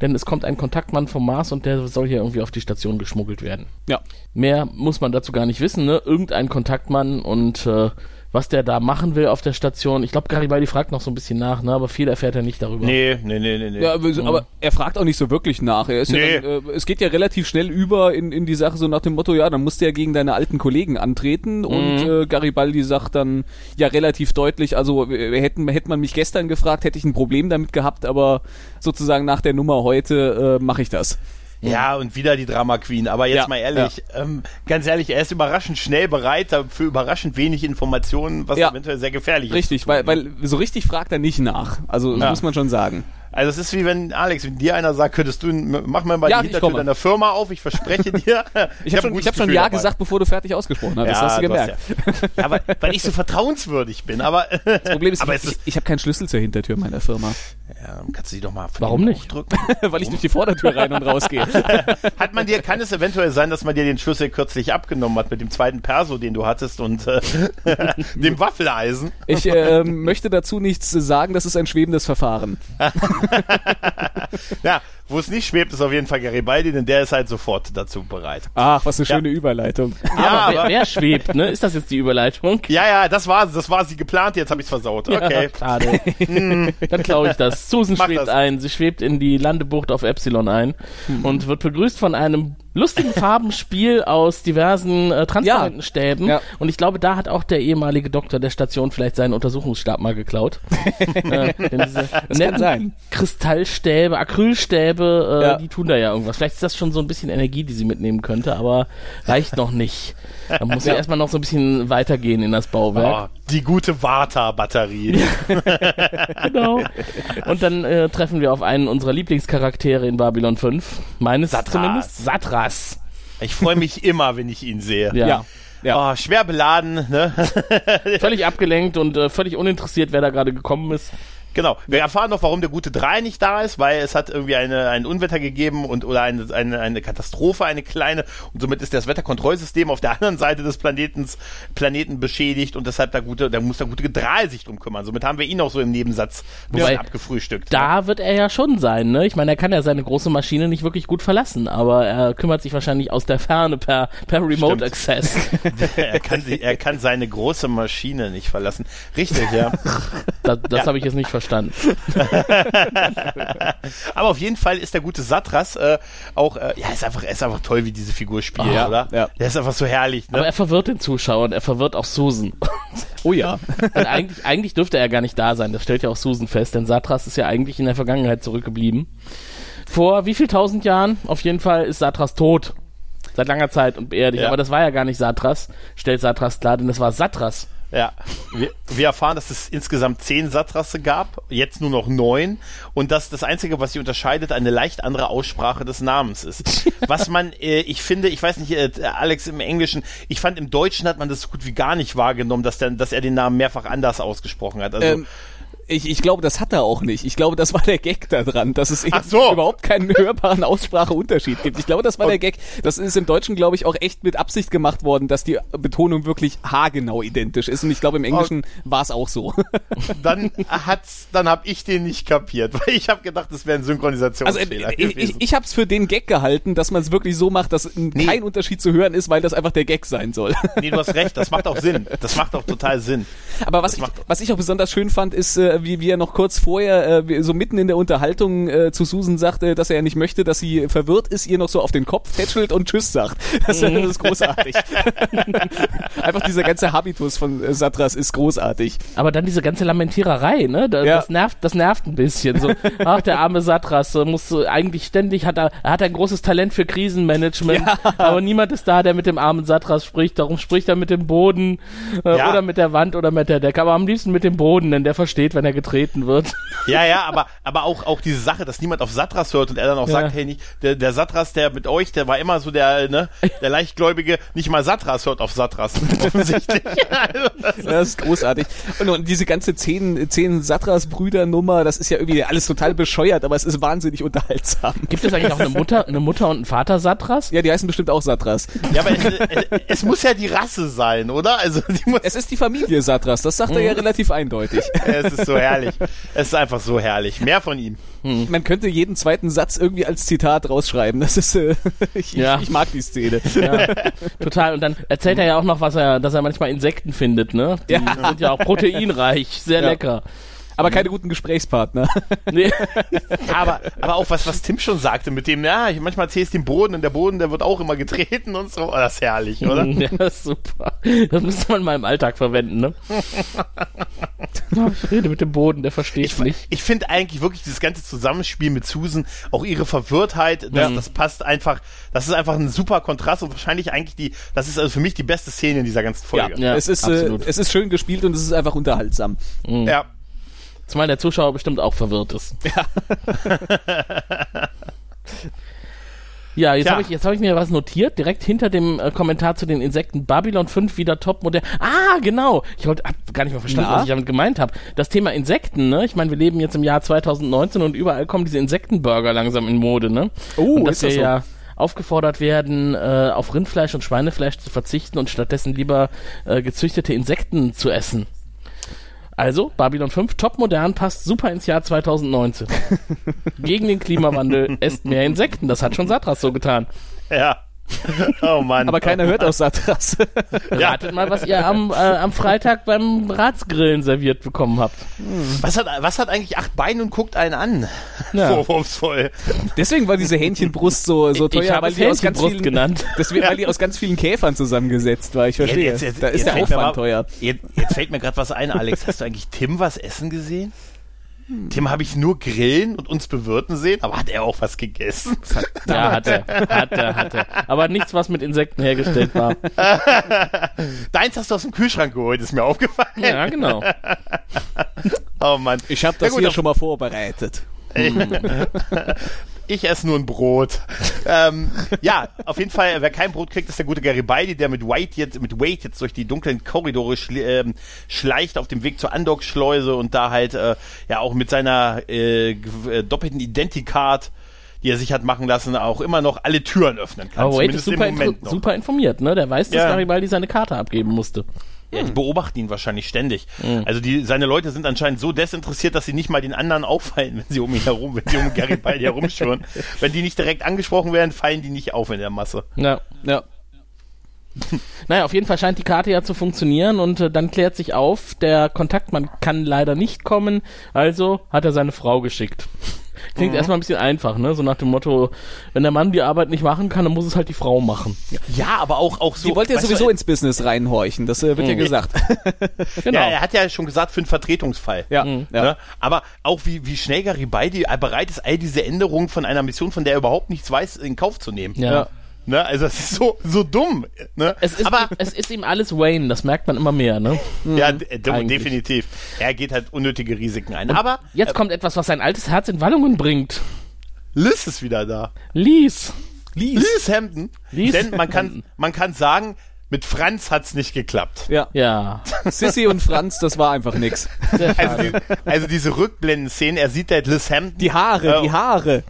Denn es kommt ein Kontaktmann vom Mars und der soll hier irgendwie auf die Station geschmuggelt werden. Ja. Mehr muss man dazu gar nicht wissen, ne? Irgendein Kontaktmann und äh, was der da machen will auf der Station. Ich glaube, Garibaldi fragt noch so ein bisschen nach, ne? aber viel erfährt er nicht darüber. Nee, nee, nee, nee. nee. Ja, aber, so- aber er fragt auch nicht so wirklich nach. Er ist Nee. ja dann, äh, es geht ja relativ schnell über in, in die Sache so nach dem Motto, ja, dann musst du ja gegen deine alten Kollegen antreten und äh, Garibaldi sagt dann ja relativ deutlich, also äh, hätten, hätte man mich gestern gefragt, hätte ich ein Problem damit gehabt, aber sozusagen nach der Nummer heute äh, mache ich das. Ja, und wieder die Drama Queen. Aber jetzt Ja, mal ehrlich, ähm, ganz ehrlich, er ist überraschend schnell bereit für überraschend wenig Informationen, was Ja. eventuell sehr gefährlich ist. Richtig, weil, weil so richtig fragt er nicht nach. Also Ja. muss man schon sagen. Also es ist wie wenn, Alex, wenn dir einer sagt, könntest du, mach mal mal Ja, die Hintertür deiner Firma auf, ich verspreche dir. [LAUGHS] Ich habe hab schon, ich hab schon Ja dabei. gesagt, bevor du fertig ausgesprochen hast. das hast du gemerkt. hast Ja, ja, aber weil ich so vertrauenswürdig bin, aber [LAUGHS] Das Problem ist, aber ich, ich, ich habe keinen Schlüssel zur Hintertür meiner Firma, ja, kannst du die doch mal Warum nicht? hochdrücken? [LAUGHS] weil ich durch die Vordertür rein und raus gehe. Hat man dir, kann es eventuell sein, dass man dir den Schlüssel kürzlich abgenommen hat mit dem zweiten Perso, den du hattest und äh, dem Waffeleisen? Ich äh, möchte dazu nichts sagen, das ist ein schwebendes Verfahren. [LAUGHS] Ja, wo es nicht schwebt, ist auf jeden Fall Garibaldi, denn der ist halt sofort dazu bereit. Ach, was eine schöne Überleitung. aber, Ja, wer, aber, wer schwebt, ne? Ist das jetzt die Überleitung? ja, ja, das war das war sie geplant, jetzt habe ich es versaut. Okay. Ja, schade. Dann klaue ich das. Susan Mach schwebt das. ein. Sie schwebt in die Landebucht auf Epsilon ein und wird begrüßt von einem lustigen Farbenspiel aus diversen äh, transparenten Ja. Stäben. Ja. Und ich glaube, da hat auch der ehemalige Doktor der Station vielleicht seinen Untersuchungsstab mal geklaut. [LAUGHS] äh, denn diese netten sein. Kristallstäbe, Acrylstäbe, äh, Ja. die tun da ja irgendwas. Vielleicht ist das schon so ein bisschen Energie, die sie mitnehmen könnte, aber reicht noch nicht. Da muss ja. erstmal noch so ein bisschen weitergehen in das Bauwerk. Oh, die gute Vata-Batterie. [LAUGHS] Genau. Und dann äh, treffen wir auf einen unserer Lieblingscharaktere in Babylon 5. Meines Satras. zumindest. Satras. Ich freue mich immer, wenn ich ihn sehe. Ja. Ja. Ja. Oh, schwer beladen, ne? Völlig abgelenkt und äh, völlig uninteressiert, wer da gerade gekommen ist. Genau. Wir erfahren noch, warum der gute Drei nicht da ist, weil es hat irgendwie eine, ein Unwetter gegeben und oder eine, eine, eine Katastrophe, eine kleine, und somit ist das Wetterkontrollsystem auf der anderen Seite des Planetens, Planeten beschädigt und deshalb der gute, da muss der gute Drei sich drum kümmern. Somit haben wir ihn auch so im Nebensatz Wobei, abgefrühstückt. Da wird er ja schon sein, ne? Ich meine, er kann ja seine große Maschine nicht wirklich gut verlassen, aber er kümmert sich wahrscheinlich aus der Ferne per, per Remote Stimmt. Access. [LAUGHS] er, kann sie, er kann seine große Maschine nicht verlassen. Richtig, ja. Das, das Ja. habe ich jetzt nicht verstanden. [LAUGHS] Aber auf jeden Fall ist der gute Satras äh, auch, äh, ja, ist einfach, er ist einfach toll, wie diese Figur spielt, Ja, oder? ja. Der ist einfach so herrlich, ne? Aber er verwirrt den Zuschauer und er verwirrt auch Susan. [LAUGHS] Oh ja. [LAUGHS] Und eigentlich, eigentlich dürfte er gar nicht da sein. Das stellt ja auch Susan fest, denn Satras ist ja eigentlich in der Vergangenheit zurückgeblieben. Vor wie viel tausend Jahren? Auf jeden Fall ist Satras tot. Seit langer Zeit und beerdigt. Ja. Aber das war ja gar nicht Satras, stellt Satras klar, denn das war Satras. Ja, wir, wir erfahren, dass es insgesamt zehn Satrasse gab, jetzt nur noch neun und dass das Einzige, was sie unterscheidet, eine leicht andere Aussprache des Namens ist. [LAUGHS] Was man, äh, ich finde, ich weiß nicht, äh, Alex im Englischen, ich fand im Deutschen hat man das so gut wie gar nicht wahrgenommen, dass, der, dass er den Namen mehrfach anders ausgesprochen hat. Also, Ähm, ich, ich glaube, das hat er auch nicht. Ich glaube, das war der Gag da dran, dass es eben so. überhaupt keinen hörbaren Ausspracheunterschied gibt. Ich glaube, das war der Gag. Das ist im Deutschen, glaube ich, auch echt mit Absicht gemacht worden, dass die Betonung wirklich haargenau identisch ist. Und ich glaube, im Englischen war es auch so. [LAUGHS] dann hat's, dann hab ich den nicht kapiert, weil ich habe gedacht, das wäre ein Also Synchronisationsfehler äh, ich, ich, ich habe es für den Gag gehalten, dass man es wirklich so macht, dass Nee. kein Unterschied zu hören ist, weil das einfach der Gag sein soll. nee, du hast recht, das macht auch [LAUGHS] Sinn. Das macht auch total Sinn. Aber was Das ich, was ich auch besonders schön fand, ist, äh, wie, wie er noch kurz vorher, äh, so mitten in der Unterhaltung äh, zu Susan sagte, dass er ja nicht möchte, dass sie verwirrt ist, ihr noch so auf den Kopf tätschelt und Tschüss sagt. [LAUGHS] Das, das ist großartig. [LAUGHS] Einfach dieser ganze Habitus von äh, Satras ist großartig. Aber dann diese ganze Lamentiererei, ne? Da, Ja. Das nervt, das nervt ein bisschen. So, ach, der arme Satras äh, muss so eigentlich ständig hat er, er hat ein großes Talent für Krisenmanagement, Ja. aber niemand ist da, der mit dem armen Satras spricht. Darum spricht er mit dem Boden äh, Ja. oder mit der Wand oder mit der Decke. Aber am liebsten mit dem Boden, denn der versteht, wenn er getreten wird. Ja, ja, aber, aber auch, auch diese Sache, dass niemand auf Satras hört und er dann auch Ja. sagt, hey, nicht, der, der Satras, der mit euch, der war immer so der, ne, der Leichtgläubige, nicht mal Satras hört auf Satras. [LAUGHS] Offensichtlich. [LAUGHS] Also, das- Das ist großartig. Und, und diese ganze zehn, zehn Satras-Brüder-Nummer, das ist ja irgendwie alles total bescheuert, aber es ist wahnsinnig unterhaltsam. Gibt es eigentlich auch eine Mutter, eine Mutter und einen Vater Satras? Ja, die heißen bestimmt auch Satras. ja, aber es, es, es muss ja die Rasse sein, oder? Also, die muss, Es ist die Familie Satras, das sagt er ja relativ eindeutig. es ist so herrlich. Es ist einfach so herrlich. Mehr von ihm. Man könnte jeden zweiten Satz irgendwie als Zitat rausschreiben. Das ist, äh, [LAUGHS] ich, Ja. ich, ich mag die Szene. Ja, total. Und dann erzählt er ja auch noch, was er, dass er manchmal Insekten findet, ne? Die Ja. sind ja auch proteinreich, sehr Ja. lecker. Aber keine guten Gesprächspartner. [LAUGHS] Nee. Aber, aber auch was, was Tim schon sagte mit dem, ja, ich manchmal zählst den Boden und der Boden, der wird auch immer getreten und so. Oh, das ist herrlich, [LAUGHS] oder? Ja, das ist super. Das müsste man mal im Alltag verwenden, ne? [LAUGHS] Ich rede mit dem Boden, der versteht Ich, nicht. ich finde eigentlich wirklich dieses ganze Zusammenspiel mit Susan, auch ihre Verwirrtheit, das, Ja. das passt einfach, das ist einfach ein super Kontrast und wahrscheinlich eigentlich die, das ist also für mich die beste Szene in dieser ganzen Folge. Ja, es, ist, äh, absolut. es ist schön gespielt und es ist einfach unterhaltsam. ja. Zumal der Zuschauer bestimmt auch verwirrt ist. Ja, jetzt Tja. habe ich, jetzt hab ich mir was notiert, direkt hinter dem äh, Kommentar zu den Insekten. Babylon 5 wieder topmodell. Ah, genau. Ich wollte hab gar nicht mal verstanden, Na? was ich damit gemeint habe. Das Thema Insekten, ne? Ich meine, wir leben jetzt im Jahr 2019 und überall kommen diese Insektenburger langsam in Mode, ne? Oh, und dass ist das wir so? ja aufgefordert werden, äh, auf Rindfleisch und Schweinefleisch zu verzichten und stattdessen lieber äh, gezüchtete Insekten zu essen. Also, Babylon 5, topmodern, passt super ins Jahr 2019. [LAUGHS] Gegen den Klimawandel, esst mehr Insekten. Das hat schon Satras so getan. Ja. [LAUGHS] Oh Mann. Aber keiner hört aus Satras. [LAUGHS] Ratet mal, was ihr am, äh, am Freitag beim Ratsgrillen serviert bekommen habt. was hat, was hat eigentlich acht Beine und guckt einen an? Ja. [LAUGHS] Vorwurfsvoll. Deswegen war diese Hähnchenbrust so, so Ich- teuer, ich habe weil die aus ganz Hähnchenbrust vielen, genannt. Deswegen, weil die aus ganz vielen Käfern zusammengesetzt war. Ich verstehe. Jetzt- jetzt- da ist jetzt der fällt mir Aufwand mal- teuer. Jetzt, jetzt fällt mir gerade was ein, Alex. Hast du eigentlich Tim was essen gesehen? Tim habe ich nur grillen und uns bewirten sehen, aber hat er auch was gegessen? Ja, hat er. Hat er, hat er. Aber nichts, was mit Insekten hergestellt war. [LAUGHS] Deins hast du aus dem Kühlschrank geholt, ist mir aufgefallen. Ja, genau. Oh Mann. Ich habe Ja das gut, hier schon mal vorbereitet. [LAUGHS] Ich esse nur ein Brot. ähm, ja, auf jeden Fall, wer kein Brot kriegt, ist der gute Garibaldi, der mit White jetzt, mit Wade jetzt durch die dunklen Korridore schl ähm, schleicht auf dem Weg zur Andockschleuse und da halt äh, ja auch mit seiner äh, äh, doppelten Identicard, die er sich hat machen lassen, auch immer noch alle Türen öffnen kann. Aber Wade ist super, super informiert, ne? Der weiß, dass Ja. Garibaldi seine Karte abgeben musste. Ja, die beobachten ihn wahrscheinlich ständig. Also die, seine Leute sind anscheinend so desinteressiert, dass sie nicht mal den anderen auffallen, wenn sie um ihn herum, wenn sie um Garibaldi [LAUGHS] herumschwören. Wenn die nicht direkt angesprochen werden, fallen die nicht auf in der Masse. Ja. Ja. [LAUGHS] Naja, auf jeden Fall scheint die Karte ja zu funktionieren und äh, dann klärt sich auf, der Kontaktmann kann leider nicht kommen, also hat er seine Frau geschickt. [LAUGHS] Klingt erstmal ein bisschen einfach, ne? So nach dem Motto, wenn der Mann die Arbeit nicht machen kann, dann muss es halt die Frau machen. Ja, aber auch, auch so. Die wollte ja sowieso du, ins Business reinhorchen, das äh, wird ja gesagt. [LAUGHS] Genau. Ja, er hat ja schon gesagt, für einen Vertretungsfall. Ja, Mhm. ja. Ne? Aber auch wie, wie schnell Garibaldi bereit ist, all diese Änderungen von einer Mission, von der er überhaupt nichts weiß, in Kauf zu nehmen. ja. Ja. Ne? Also das ist so, so dumm. Ne? Es ist, aber es ist ihm alles Wayne, das merkt man immer mehr, ne? ja, de eigentlich. definitiv. Er geht halt unnötige Risiken ein. Aber Jetzt kommt etwas, was sein altes Herz in Wallungen bringt. Liz ist wieder da. Lies. Liz Hampton. Liz Denn man kann, Hampton. man kann sagen, mit Franz hat's nicht geklappt. Ja. Ja. Sissy und Franz, das war einfach nix. Also, die, also diese Rückblenden-Szenen, er sieht halt Liz Hampton. Die Haare, Ja. die Haare.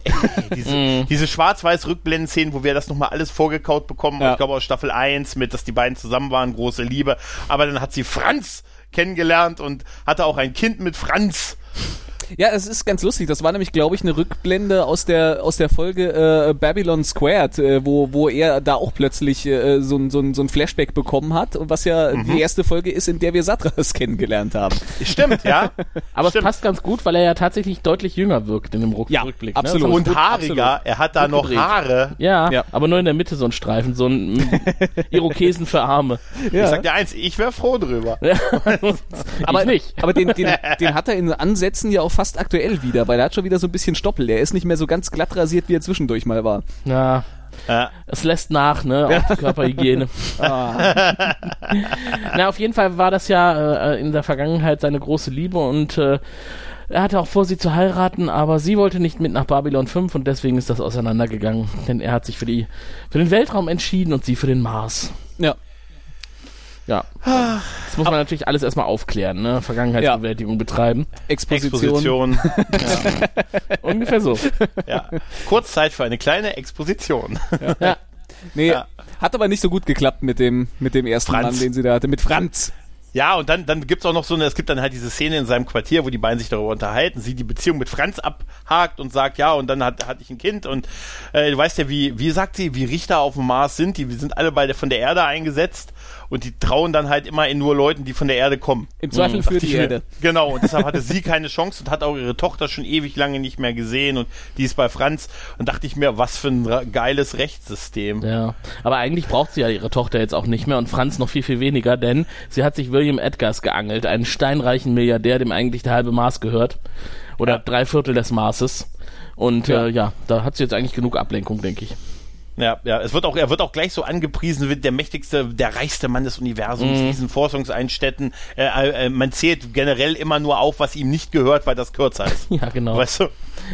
diese, diese schwarz-weiß Rückblenden-Szenen, wo wir das nochmal alles vorgekaut bekommen. Ja. Ich glaube aus Staffel 1 mit, dass die beiden zusammen waren, große Liebe. Aber dann hat sie Franz kennengelernt und hatte auch ein Kind mit Franz. Ja, es ist ganz lustig. Das war nämlich, glaube ich, eine Rückblende aus der aus der Folge äh, Babylon Squared, äh, wo wo er da auch plötzlich äh, so ein so ein so ein Flashback bekommen hat und was ja Mhm. die erste Folge ist, in der wir Satras [LAUGHS] kennengelernt haben. Stimmt, ja. [LAUGHS] Aber Stimmt. es passt ganz gut, weil er ja tatsächlich deutlich jünger wirkt in dem Ruck Ja, Rückblick. absolut. Ne? Und haariger, absolut. er hat da noch gedreht. Haare. Ja, Ja. aber nur in der Mitte so ein Streifen, so ein [LAUGHS] Irokesen für Arme. Ich sag dir eins, ich wäre froh drüber. aber ich nicht. Aber den, den, den hat er in Ansätzen ja auch fast aktuell wieder, weil er hat schon wieder so ein bisschen Stoppel. Er ist nicht mehr so ganz glatt rasiert, wie er zwischendurch mal war. Ja, Ja. es lässt nach, ne? Auch die Körperhygiene. [LAUGHS] Ah. [LAUGHS] Na, auf jeden Fall war das ja äh, in der Vergangenheit seine große Liebe und äh, er hatte auch vor, sie zu heiraten, aber sie wollte nicht mit nach Babylon 5 und deswegen ist das auseinandergegangen. Denn er hat sich für, die, für den Weltraum entschieden und sie für den Mars. Ja. Ja. Das muss man natürlich alles erstmal aufklären, ne? Vergangenheitsbewältigung betreiben. Exposition. Exposition. Ungefähr so. ja. Kurzzeit für eine kleine Exposition. Nee, Ja. hat aber nicht so gut geklappt mit dem, mit dem ersten Franz. Mann, den sie da hatte, mit Franz. Ja, und dann, dann gibt's auch noch so eine, es gibt dann halt diese Szene in seinem Quartier, wo die beiden sich darüber unterhalten, sie die Beziehung mit Franz abhakt und sagt, ja, und dann hat, hatte ich ein Kind und äh, du weißt ja, wie, wie sagt sie, wie Richter auf dem Mars sind, die sind alle bei der, von der Erde eingesetzt und die trauen dann halt immer in nur Leuten, die von der Erde kommen. Im Zweifel für Dachte die mir, [LAUGHS] Erde. Genau, und deshalb hatte sie keine Chance und hat auch ihre Tochter schon ewig lange nicht mehr gesehen und die ist bei Franz und dachte ich mir, was für ein geiles Rechtssystem. Ja, aber eigentlich braucht sie ja ihre Tochter jetzt auch nicht mehr und Franz noch viel, viel weniger, denn sie hat sich William Edgars geangelt, einen steinreichen Milliardär, dem eigentlich der halbe Mars gehört. Oder drei Viertel des Maßes. Und ja. Äh, ja, da hat sie jetzt eigentlich genug Ablenkung, denke ich. Ja, ja, es wird auch, er wird auch gleich so angepriesen wie der mächtigste, der reichste Mann des Universums, Mhm. diesen Forschungseinstätten. Äh, äh, man zählt generell immer nur auf, was ihm nicht gehört, weil das kürzer ist. [LAUGHS] Ja, genau. Weißt du?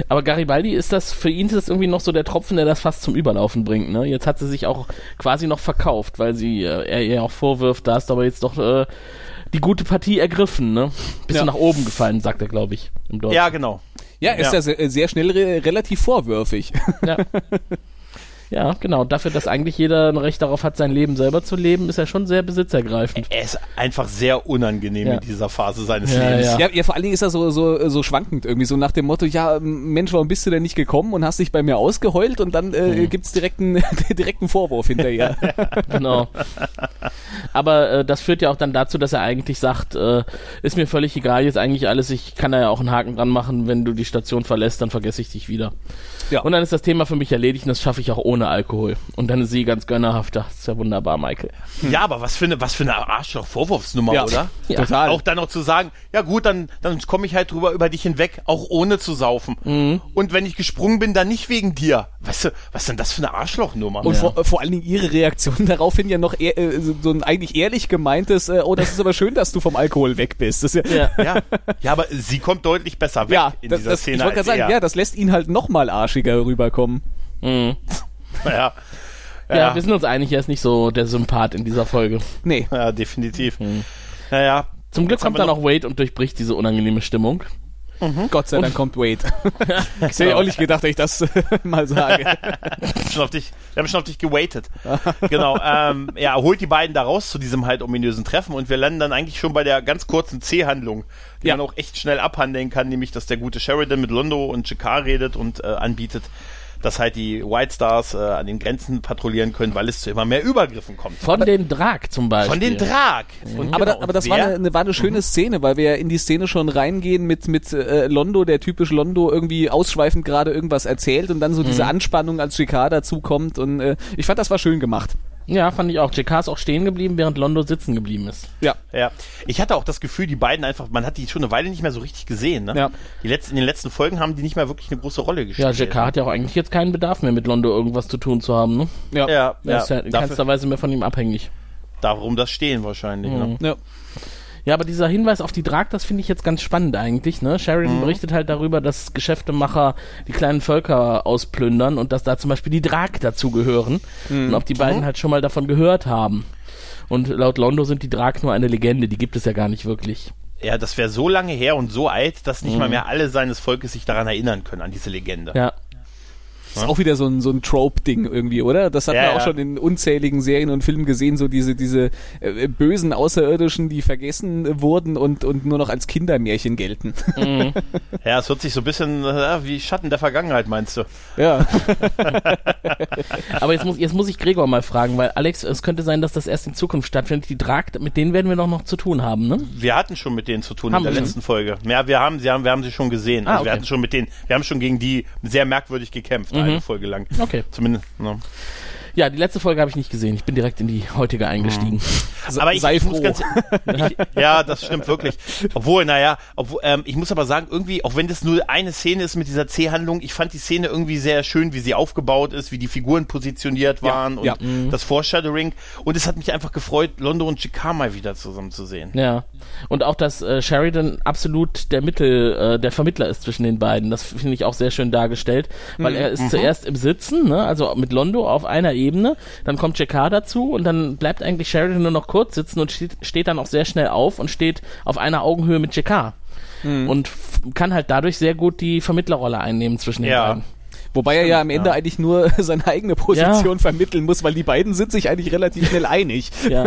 Aber Garibaldi ist das, für ihn ist das irgendwie noch so der Tropfen, der das fast zum Überlaufen bringt, ne? Jetzt hat sie sich auch quasi noch verkauft, weil sie, äh, er ihr auch vorwirft, da hast du aber jetzt doch, äh, die gute Partie ergriffen, ne? Bist Ja. du nach oben gefallen, sagt er, glaube ich, im Deutschen. Ja, genau. Ja, ist Ja. ja sehr, sehr schnell re relativ vorwürfig. Ja. [LAUGHS] ja, genau. Dafür, dass eigentlich jeder ein Recht darauf hat, sein Leben selber zu leben, ist er schon sehr besitzergreifend. Er ist einfach sehr unangenehm Ja. in dieser Phase seines Ja, Lebens. ja. Ja, ja, vor allen Dingen ist er so, so, so schwankend irgendwie, so nach dem Motto, ja, Mensch, warum bist du denn nicht gekommen und hast dich bei mir ausgeheult und dann äh, gibt's direkt einen, [LAUGHS] direkt einen Vorwurf hinterher. [LAUGHS] Genau. Aber äh, das führt ja auch dann dazu, dass er eigentlich sagt, äh, ist mir völlig egal, jetzt eigentlich alles, ich kann da ja auch einen Haken dran machen, wenn du die Station verlässt, dann vergesse ich dich wieder. Ja. Und dann ist das Thema für mich erledigt und das schaffe ich auch ohne Alkohol. Und dann ist sie ganz gönnerhaft. Das ist ja wunderbar, Michael. Ja, aber was für eine, was für eine Arschloch-Vorwurfsnummer, Ja. oder? Ja. Total. Auch dann noch zu sagen, ja gut, dann, dann komme ich halt drüber über dich hinweg, auch ohne zu saufen. Mhm. Und wenn ich gesprungen bin, dann nicht wegen dir. Weißt du, was ist denn das für eine Arschlochnummer? Und vor, vor allen Dingen ihre Reaktion [LAUGHS] daraufhin ja noch ehr, äh, so so ein eigentlich ehrlich gemeintes, äh, oh, das ist aber schön, dass du vom Alkohol weg bist. Das ist ja, Ja. ja, ja, aber sie kommt deutlich besser weg ja, in das, dieser das, Szene ich wollte gerade sagen, er. ja, das lässt ihn halt noch mal arschiger rüberkommen. Mhm. [LAUGHS] [LAUGHS] ja. Ja. Ja, wir sind uns einig, er ist nicht so der Sympath in dieser Folge. Nee. ja, definitiv. Naja. Zum Glück kommt dann auch Wade und durchbricht diese unangenehme Stimmung. Gott sei Dank kommt Wade. [LAUGHS] ich hätte auch nicht gedacht, dass ich das [LAUGHS] mal sage. Wir haben schon auf dich, wir haben schon auf dich gewaitet. genau. Ähm, ja, holt die beiden da raus zu diesem halt ominösen Treffen und wir landen dann eigentlich schon bei der ganz kurzen C-Handlung, die Ja. man auch echt schnell abhandeln kann, nämlich dass der gute Sheridan mit Londo und Jakar redet und äh, anbietet, dass halt die White Stars äh, an den Grenzen patrouillieren können, weil es zu immer mehr Übergriffen kommt. Von dem Drag zum Beispiel. Von den Drag. Und Aber, genau, da, aber das war eine, war eine schöne Szene, weil wir ja in die Szene schon reingehen mit, mit äh, Londo, der typisch Londo irgendwie ausschweifend gerade irgendwas erzählt und dann so diese Anspannung, als Shikar dazu kommt und äh, ich fand, das war schön gemacht. Ja, fand ich auch. JK ist auch stehen geblieben, während Londo sitzen geblieben ist. Ja. Ja, ich hatte auch das Gefühl, die beiden einfach, man hat die schon eine Weile nicht mehr so richtig gesehen. Ne? Ja. Die letzten, in den letzten Folgen haben die nicht mehr wirklich eine große Rolle Ja, gespielt. JK hat ja auch eigentlich jetzt keinen Bedarf mehr mit Londo irgendwas zu tun zu haben, ne? Ja. Ja, Er ja, ist ja in dafür, keinster Weise mehr von ihm abhängig. darum das Stehen wahrscheinlich. Ne? ja. Ja, aber dieser Hinweis auf die Drag, das finde ich jetzt ganz spannend eigentlich, ne? Sheridan berichtet halt darüber, dass Geschäftemacher die kleinen Völker ausplündern und dass da zum Beispiel die Drag dazugehören und ob die beiden halt schon mal davon gehört haben. Und laut Londo sind die Drag nur eine Legende, die gibt es ja gar nicht wirklich. Ja, das wäre so lange her und so alt, dass nicht Mhm. mal mehr alle seines Volkes sich daran erinnern können, an diese Legende. Ja. Das ist auch wieder so ein, so ein Trope-Ding irgendwie, oder? Das hat Ja, man auch ja. schon in unzähligen Serien und Filmen gesehen, so diese, diese äh, bösen Außerirdischen, die vergessen wurden und, und nur noch als Kindermärchen gelten. [LAUGHS] Ja, es hört sich so ein bisschen äh, wie Schatten der Vergangenheit, meinst du? ja. [LAUGHS] Aber jetzt muss, jetzt muss ich Gregor mal fragen, weil Alex, es könnte sein, dass das erst in Zukunft stattfindet. Die Drag, mit denen werden wir doch noch zu tun haben, ne? Wir hatten schon mit denen zu tun Haben in der wir letzten Folge. Ja, wir haben sie haben, wir haben sie schon gesehen. Ah, also wir okay. hatten schon mit denen, wir haben schon gegen die sehr merkwürdig gekämpft, eine Folge lang. Okay. Zumindest. Ne. Ja, die letzte Folge habe ich nicht gesehen. Ich bin direkt in die heutige eingestiegen. Aber ich, sei ich muss froh. ganz, [LAUGHS] ich, ja, das stimmt wirklich. Obwohl, naja, obwohl, ähm, ich muss aber sagen, irgendwie, auch wenn das nur eine Szene ist mit dieser C-Handlung, ich fand die Szene irgendwie sehr schön, wie sie aufgebaut ist, wie die Figuren positioniert waren und ja. das Foreshadowing. Und es hat mich einfach gefreut, Londo und Jakar mal wieder zusammen zu sehen. Ja. Und auch, dass äh, Sheridan absolut der Mittel, äh, der Vermittler ist zwischen den beiden. Das finde ich auch sehr schön dargestellt, weil er ist zuerst im Sitzen, ne, also mit Londo auf einer Ebene, dann kommt Jakar dazu und dann bleibt eigentlich Sheridan nur noch kurz sitzen und steht, steht dann auch sehr schnell auf und steht auf einer Augenhöhe mit Jakar. Und f- kann halt dadurch sehr gut die Vermittlerrolle einnehmen zwischen den Ja. beiden. Wobei er ja am Ende ja. eigentlich nur [LAUGHS] seine eigene Position vermitteln muss, weil die beiden sind sich eigentlich relativ schnell [LAUGHS] einig. Ja.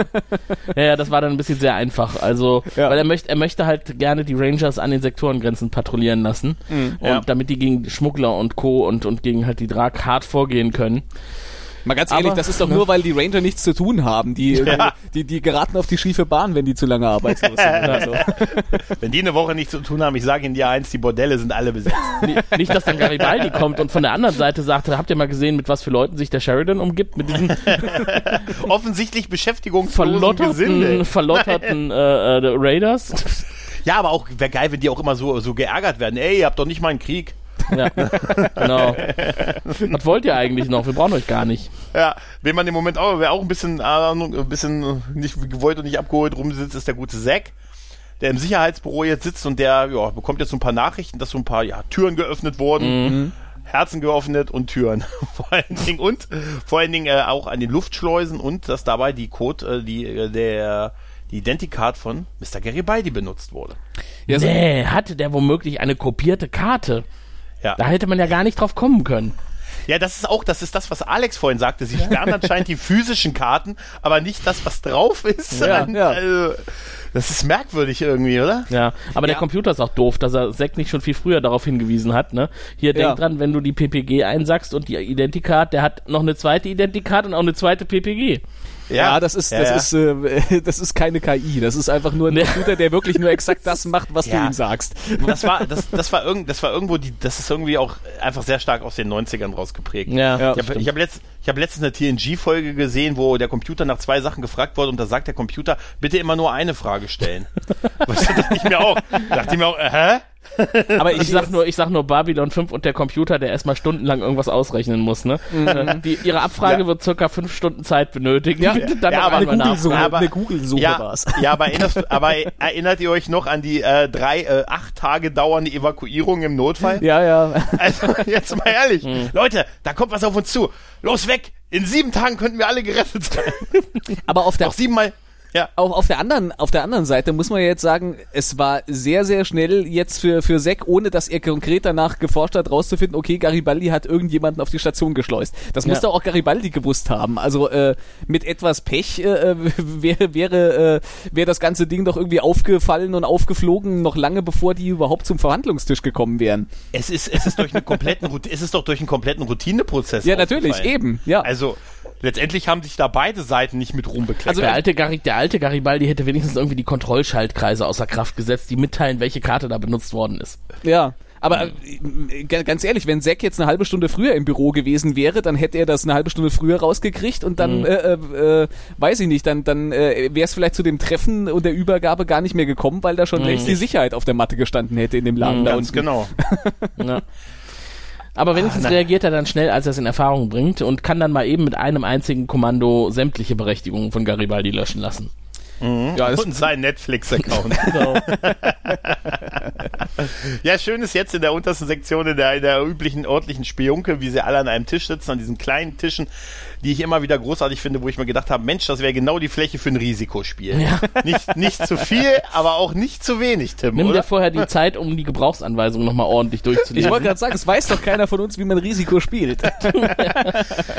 ja, ja, das war dann ein bisschen sehr einfach. Also, Ja. weil er möchte, er möchte halt gerne die Rangers an den Sektorengrenzen patrouillieren lassen. Und Ja. damit die gegen Schmuggler und Co. und, und gegen halt die Drag hart vorgehen können. Mal ganz ehrlich, Aber- das ist doch ne? nur, weil die Ranger nichts zu tun haben. Die, Ja. die, die geraten auf die schiefe Bahn, wenn die zu lange arbeitslos sind. so. [LAUGHS] Wenn die eine Woche nichts zu tun haben, ich sage Ihnen dir eins, die Bordelle sind alle besetzt. Ni- Nicht, dass dann Garibaldi kommt und von der anderen Seite sagt, habt ihr mal gesehen, mit was für Leuten sich der Sheridan umgibt? Mit diesen [LAUGHS] Offensichtlich beschäftigungslosen Gesinde. verlotterten, verlotterten äh, äh, Raiders. Ja, aber auch, wäre geil, wenn die auch immer so, so geärgert werden. Ey, ihr habt doch nicht mal einen Krieg. Ja, genau. Was wollt ihr eigentlich noch? Wir brauchen euch gar nicht. Ja, wen man im Moment auch, wer auch ein bisschen, äh, ein bisschen nicht gewollt und nicht abgeholt rumsitzt, ist der gute Zack, der im Sicherheitsbüro jetzt sitzt und der ja, bekommt jetzt so ein paar Nachrichten, dass so ein paar ja, Türen geöffnet wurden, Herzen geöffnet und Türen. [LAUGHS] vor allen Dingen und vor allen Dingen äh, auch an den Luftschleusen und dass dabei die Code, äh, die, äh, der, die Identicard von Mr. Garibaldi benutzt wurde. Ja, so, Nee, hatte der womöglich eine kopierte Karte? Ja. Da hätte man ja gar nicht drauf kommen können. Ja, das ist auch, das ist das, was Alex vorhin sagte. Sie sperren anscheinend die physischen Karten, aber nicht das, was drauf ist. Ja, ja. Also, das ist merkwürdig irgendwie, oder? Ja, aber der Ja. Computer ist auch doof, dass er Zack nicht schon viel früher darauf hingewiesen hat, ne? Hier, denk Ja. dran, wenn du die PPG einsackst und die Identicard, der hat noch eine zweite Identicard und auch eine zweite PPG. Ja, das ist, das ja. ist, äh, [LAUGHS] das ist keine KI. Das ist einfach nur ein. Computer, der wirklich nur exakt das [LAUGHS] macht, was du Ja. ihm sagst. Das war, das, das war irgend, das war irgendwo die, das ist irgendwie auch einfach sehr stark aus den 90ern rausgeprägt. Ja, Ja. Ich habe ich hab letzt, ich hab letztens eine TNG-Folge gesehen, wo der Computer nach zwei Sachen gefragt wurde und da sagt der Computer, bitte immer nur eine Frage stellen. [LAUGHS] Was dachte ich mir auch? Dachte ich mir auch, äh, hä? Aber Ich sag [LAUGHS] nur, ich sag nur Babylon 5 und der Computer, der erstmal stundenlang irgendwas ausrechnen muss, ne? Äh, Die, ihre Abfrage Ja. wird circa fünf Stunden Zeit benötigen. Ja, [LAUGHS] dann ja, aber eine. Google-Suche Aber- eine Google-Suche Ja, war's. ja aber, erinnerst, aber erinnert ihr euch noch an die äh, drei, äh, acht Tage dauernde Evakuierung im Notfall? Ja, ja. Also jetzt mal ehrlich, Hm. Leute, da kommt was auf uns zu. Los weg! In sieben Tagen könnten wir alle gerettet sein. Aber auf der, Noch siebenmal. Ja. auf, auf der anderen, auf der anderen Seite muss man jetzt sagen, es war sehr, sehr schnell jetzt für, für Zack, ohne dass er konkret danach geforscht hat, rauszufinden, okay, Garibaldi hat irgendjemanden auf die Station geschleust. Das muss Ja. doch auch Garibaldi gewusst haben. Also, äh, mit etwas Pech, äh, [LAUGHS] wäre, wäre, äh, wäre das ganze Ding doch irgendwie aufgefallen und aufgeflogen, noch lange bevor die überhaupt zum Verhandlungstisch gekommen wären. Es ist, es ist durch einen kompletten, [LAUGHS] es ist doch durch einen kompletten Routineprozess. Ja, natürlich, eben, ja. Also, letztendlich haben sich da beide Seiten nicht mit Ruhm bekleckert. Also der alte, Gari, der alte Garibaldi hätte wenigstens irgendwie die Kontrollschaltkreise außer Kraft gesetzt, die mitteilen, welche Karte da benutzt worden ist. Ja. Aber äh, ganz ehrlich, wenn Zack jetzt eine halbe Stunde früher im Büro gewesen wäre, dann hätte er das eine halbe Stunde früher rausgekriegt und dann, äh, äh, äh, weiß ich nicht, dann, dann äh, wäre es vielleicht zu dem Treffen und der Übergabe gar nicht mehr gekommen, weil da schon längst die Sicherheit auf der Matte gestanden hätte in dem Laden da Ganz unten. genau. [LAUGHS] Ja. Aber wenigstens reagiert er dann schnell, als er es in Erfahrung bringt und kann dann mal eben mit einem einzigen Kommando sämtliche Berechtigungen von Garibaldi löschen lassen. Ja, das, Und sein Netflix-Account. [LAUGHS] Genau. [LAUGHS] Ja, schön ist jetzt in der untersten Sektion, in der, in der üblichen örtlichen Spionke, wie sie alle an einem Tisch sitzen, an diesen kleinen Tischen, die ich immer wieder großartig finde, wo ich mir gedacht habe, Mensch, das wäre genau die Fläche für ein Risikospiel. Ja. Nicht, nicht zu viel, aber auch nicht zu wenig, Tim, Nimm dir oder? vorher die Zeit, um die Gebrauchsanweisung nochmal ordentlich ich durchzulesen. wollte gerade sagen, es weiß doch keiner von uns, wie man Risiko spielt. [LAUGHS]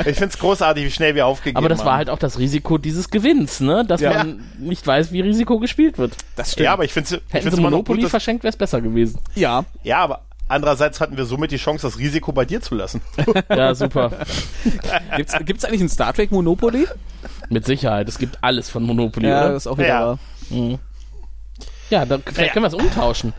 Ich finde es großartig, wie schnell wir aufgegeben Aber das haben. war halt auch das Risiko dieses Gewinns, ne? Dass Ja. man nicht weiß, wie Risiko gespielt wird. Das stimmt. Ja, aber ich finde es Hätten sie immer noch Monopoly gut, verschenkt, wäre es besser gewesen. ja. Ja, aber andererseits hatten wir somit die Chance, das Risiko bei dir zu lassen. [LAUGHS] Ja, super. Gibt's, gibt's eigentlich ein Star Trek Monopoly? Mit Sicherheit. Es gibt alles von Monopoly, Ja, oder? das ist auch wieder Ja. wahr. Ja, dann, vielleicht Ja. können wir es umtauschen.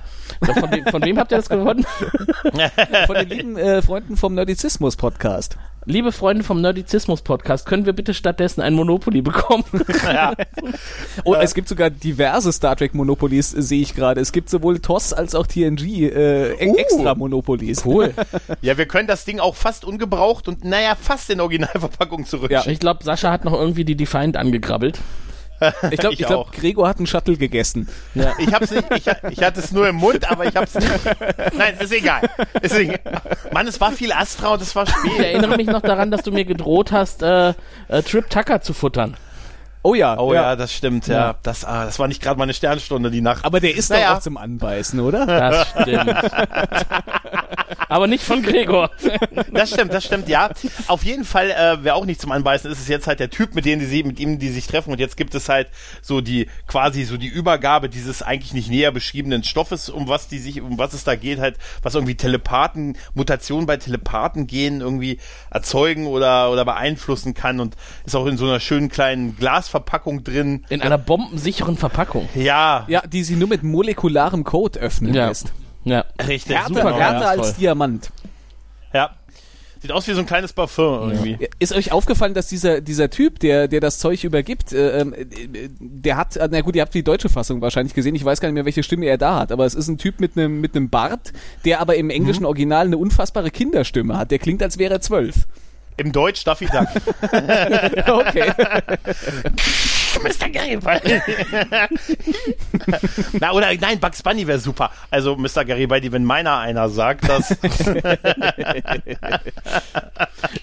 Von wem, von wem habt ihr das gewonnen? [LAUGHS] Von den lieben äh, Freunden vom Nerdizismus-Podcast. Liebe Freunde vom Nerdizismus-Podcast, können wir bitte stattdessen ein Monopoly bekommen? [LAUGHS] ja. Und es gibt sogar diverse Star Trek Monopolies, äh, sehe ich gerade. Es gibt sowohl TOS als auch TNG äh, Uh. extra Monopolies. Cool. ja, wir können das Ding auch fast ungebraucht und naja, fast in Originalverpackung zurückschicken. Ich glaube, Sascha hat noch irgendwie die Defiant angegrabbelt. Ich glaube, [LAUGHS] Ich ich glaub, auch. Gregor hat einen Shuttle gegessen. Ich hab's nicht, ich, ich hatte es nur im Mund, aber ich hab's nicht. [LAUGHS] Nein, ist egal. Ist egal. Mann, es war viel Astra und es war Ich spät. erinnere mich noch daran, dass du mir gedroht hast, äh, äh, Trip Tucker zu futtern. Oh ja. Oh ja, das stimmt, ja. Ja. Das, ah, das war nicht gerade meine Sternstunde, die Nacht. Aber der ist Naja. doch auch zum Anbeißen, oder? Das stimmt. [LAUGHS] Aber nicht von Gregor. Das stimmt, das stimmt, ja. Auf jeden Fall, äh, wer auch nicht zum Anbeißen ist, ist jetzt halt der Typ, mit dem die sie, mit ihm die sich treffen. Und jetzt gibt es halt so die, quasi so die Übergabe dieses eigentlich nicht näher beschriebenen Stoffes, um was die sich, um was es da geht, halt, was irgendwie Telepathen, Mutationen bei Telepathengenen irgendwie erzeugen oder, oder beeinflussen kann und ist auch in so einer schönen kleinen Glasverpackung drin. In einer bombensicheren Verpackung. Ja, Ja, die sie nur mit molekularem Code öffnen Ja. lässt. Ja. richtig. Härter, super härter als Diamant. Ja. Sieht aus wie so ein kleines Parfum irgendwie. Ist euch aufgefallen, dass dieser, dieser Typ, der, der das Zeug übergibt, äh, ähm, äh, der hat, na gut, ihr habt die deutsche Fassung wahrscheinlich gesehen, ich weiß gar nicht mehr, welche Stimme er da hat, aber es ist ein Typ mit einem mit einem Bart, der aber im englischen Original eine unfassbare Kinderstimme hat. Der klingt, als wäre er zwölf. Im Deutsch Daffy Duck. [LAUGHS] Okay. Mr. Garibaldi. Na, oder nein, Bugs Bunny wäre super. Also Mr. Garibaldi, wenn meiner einer sagt, dass [LAUGHS]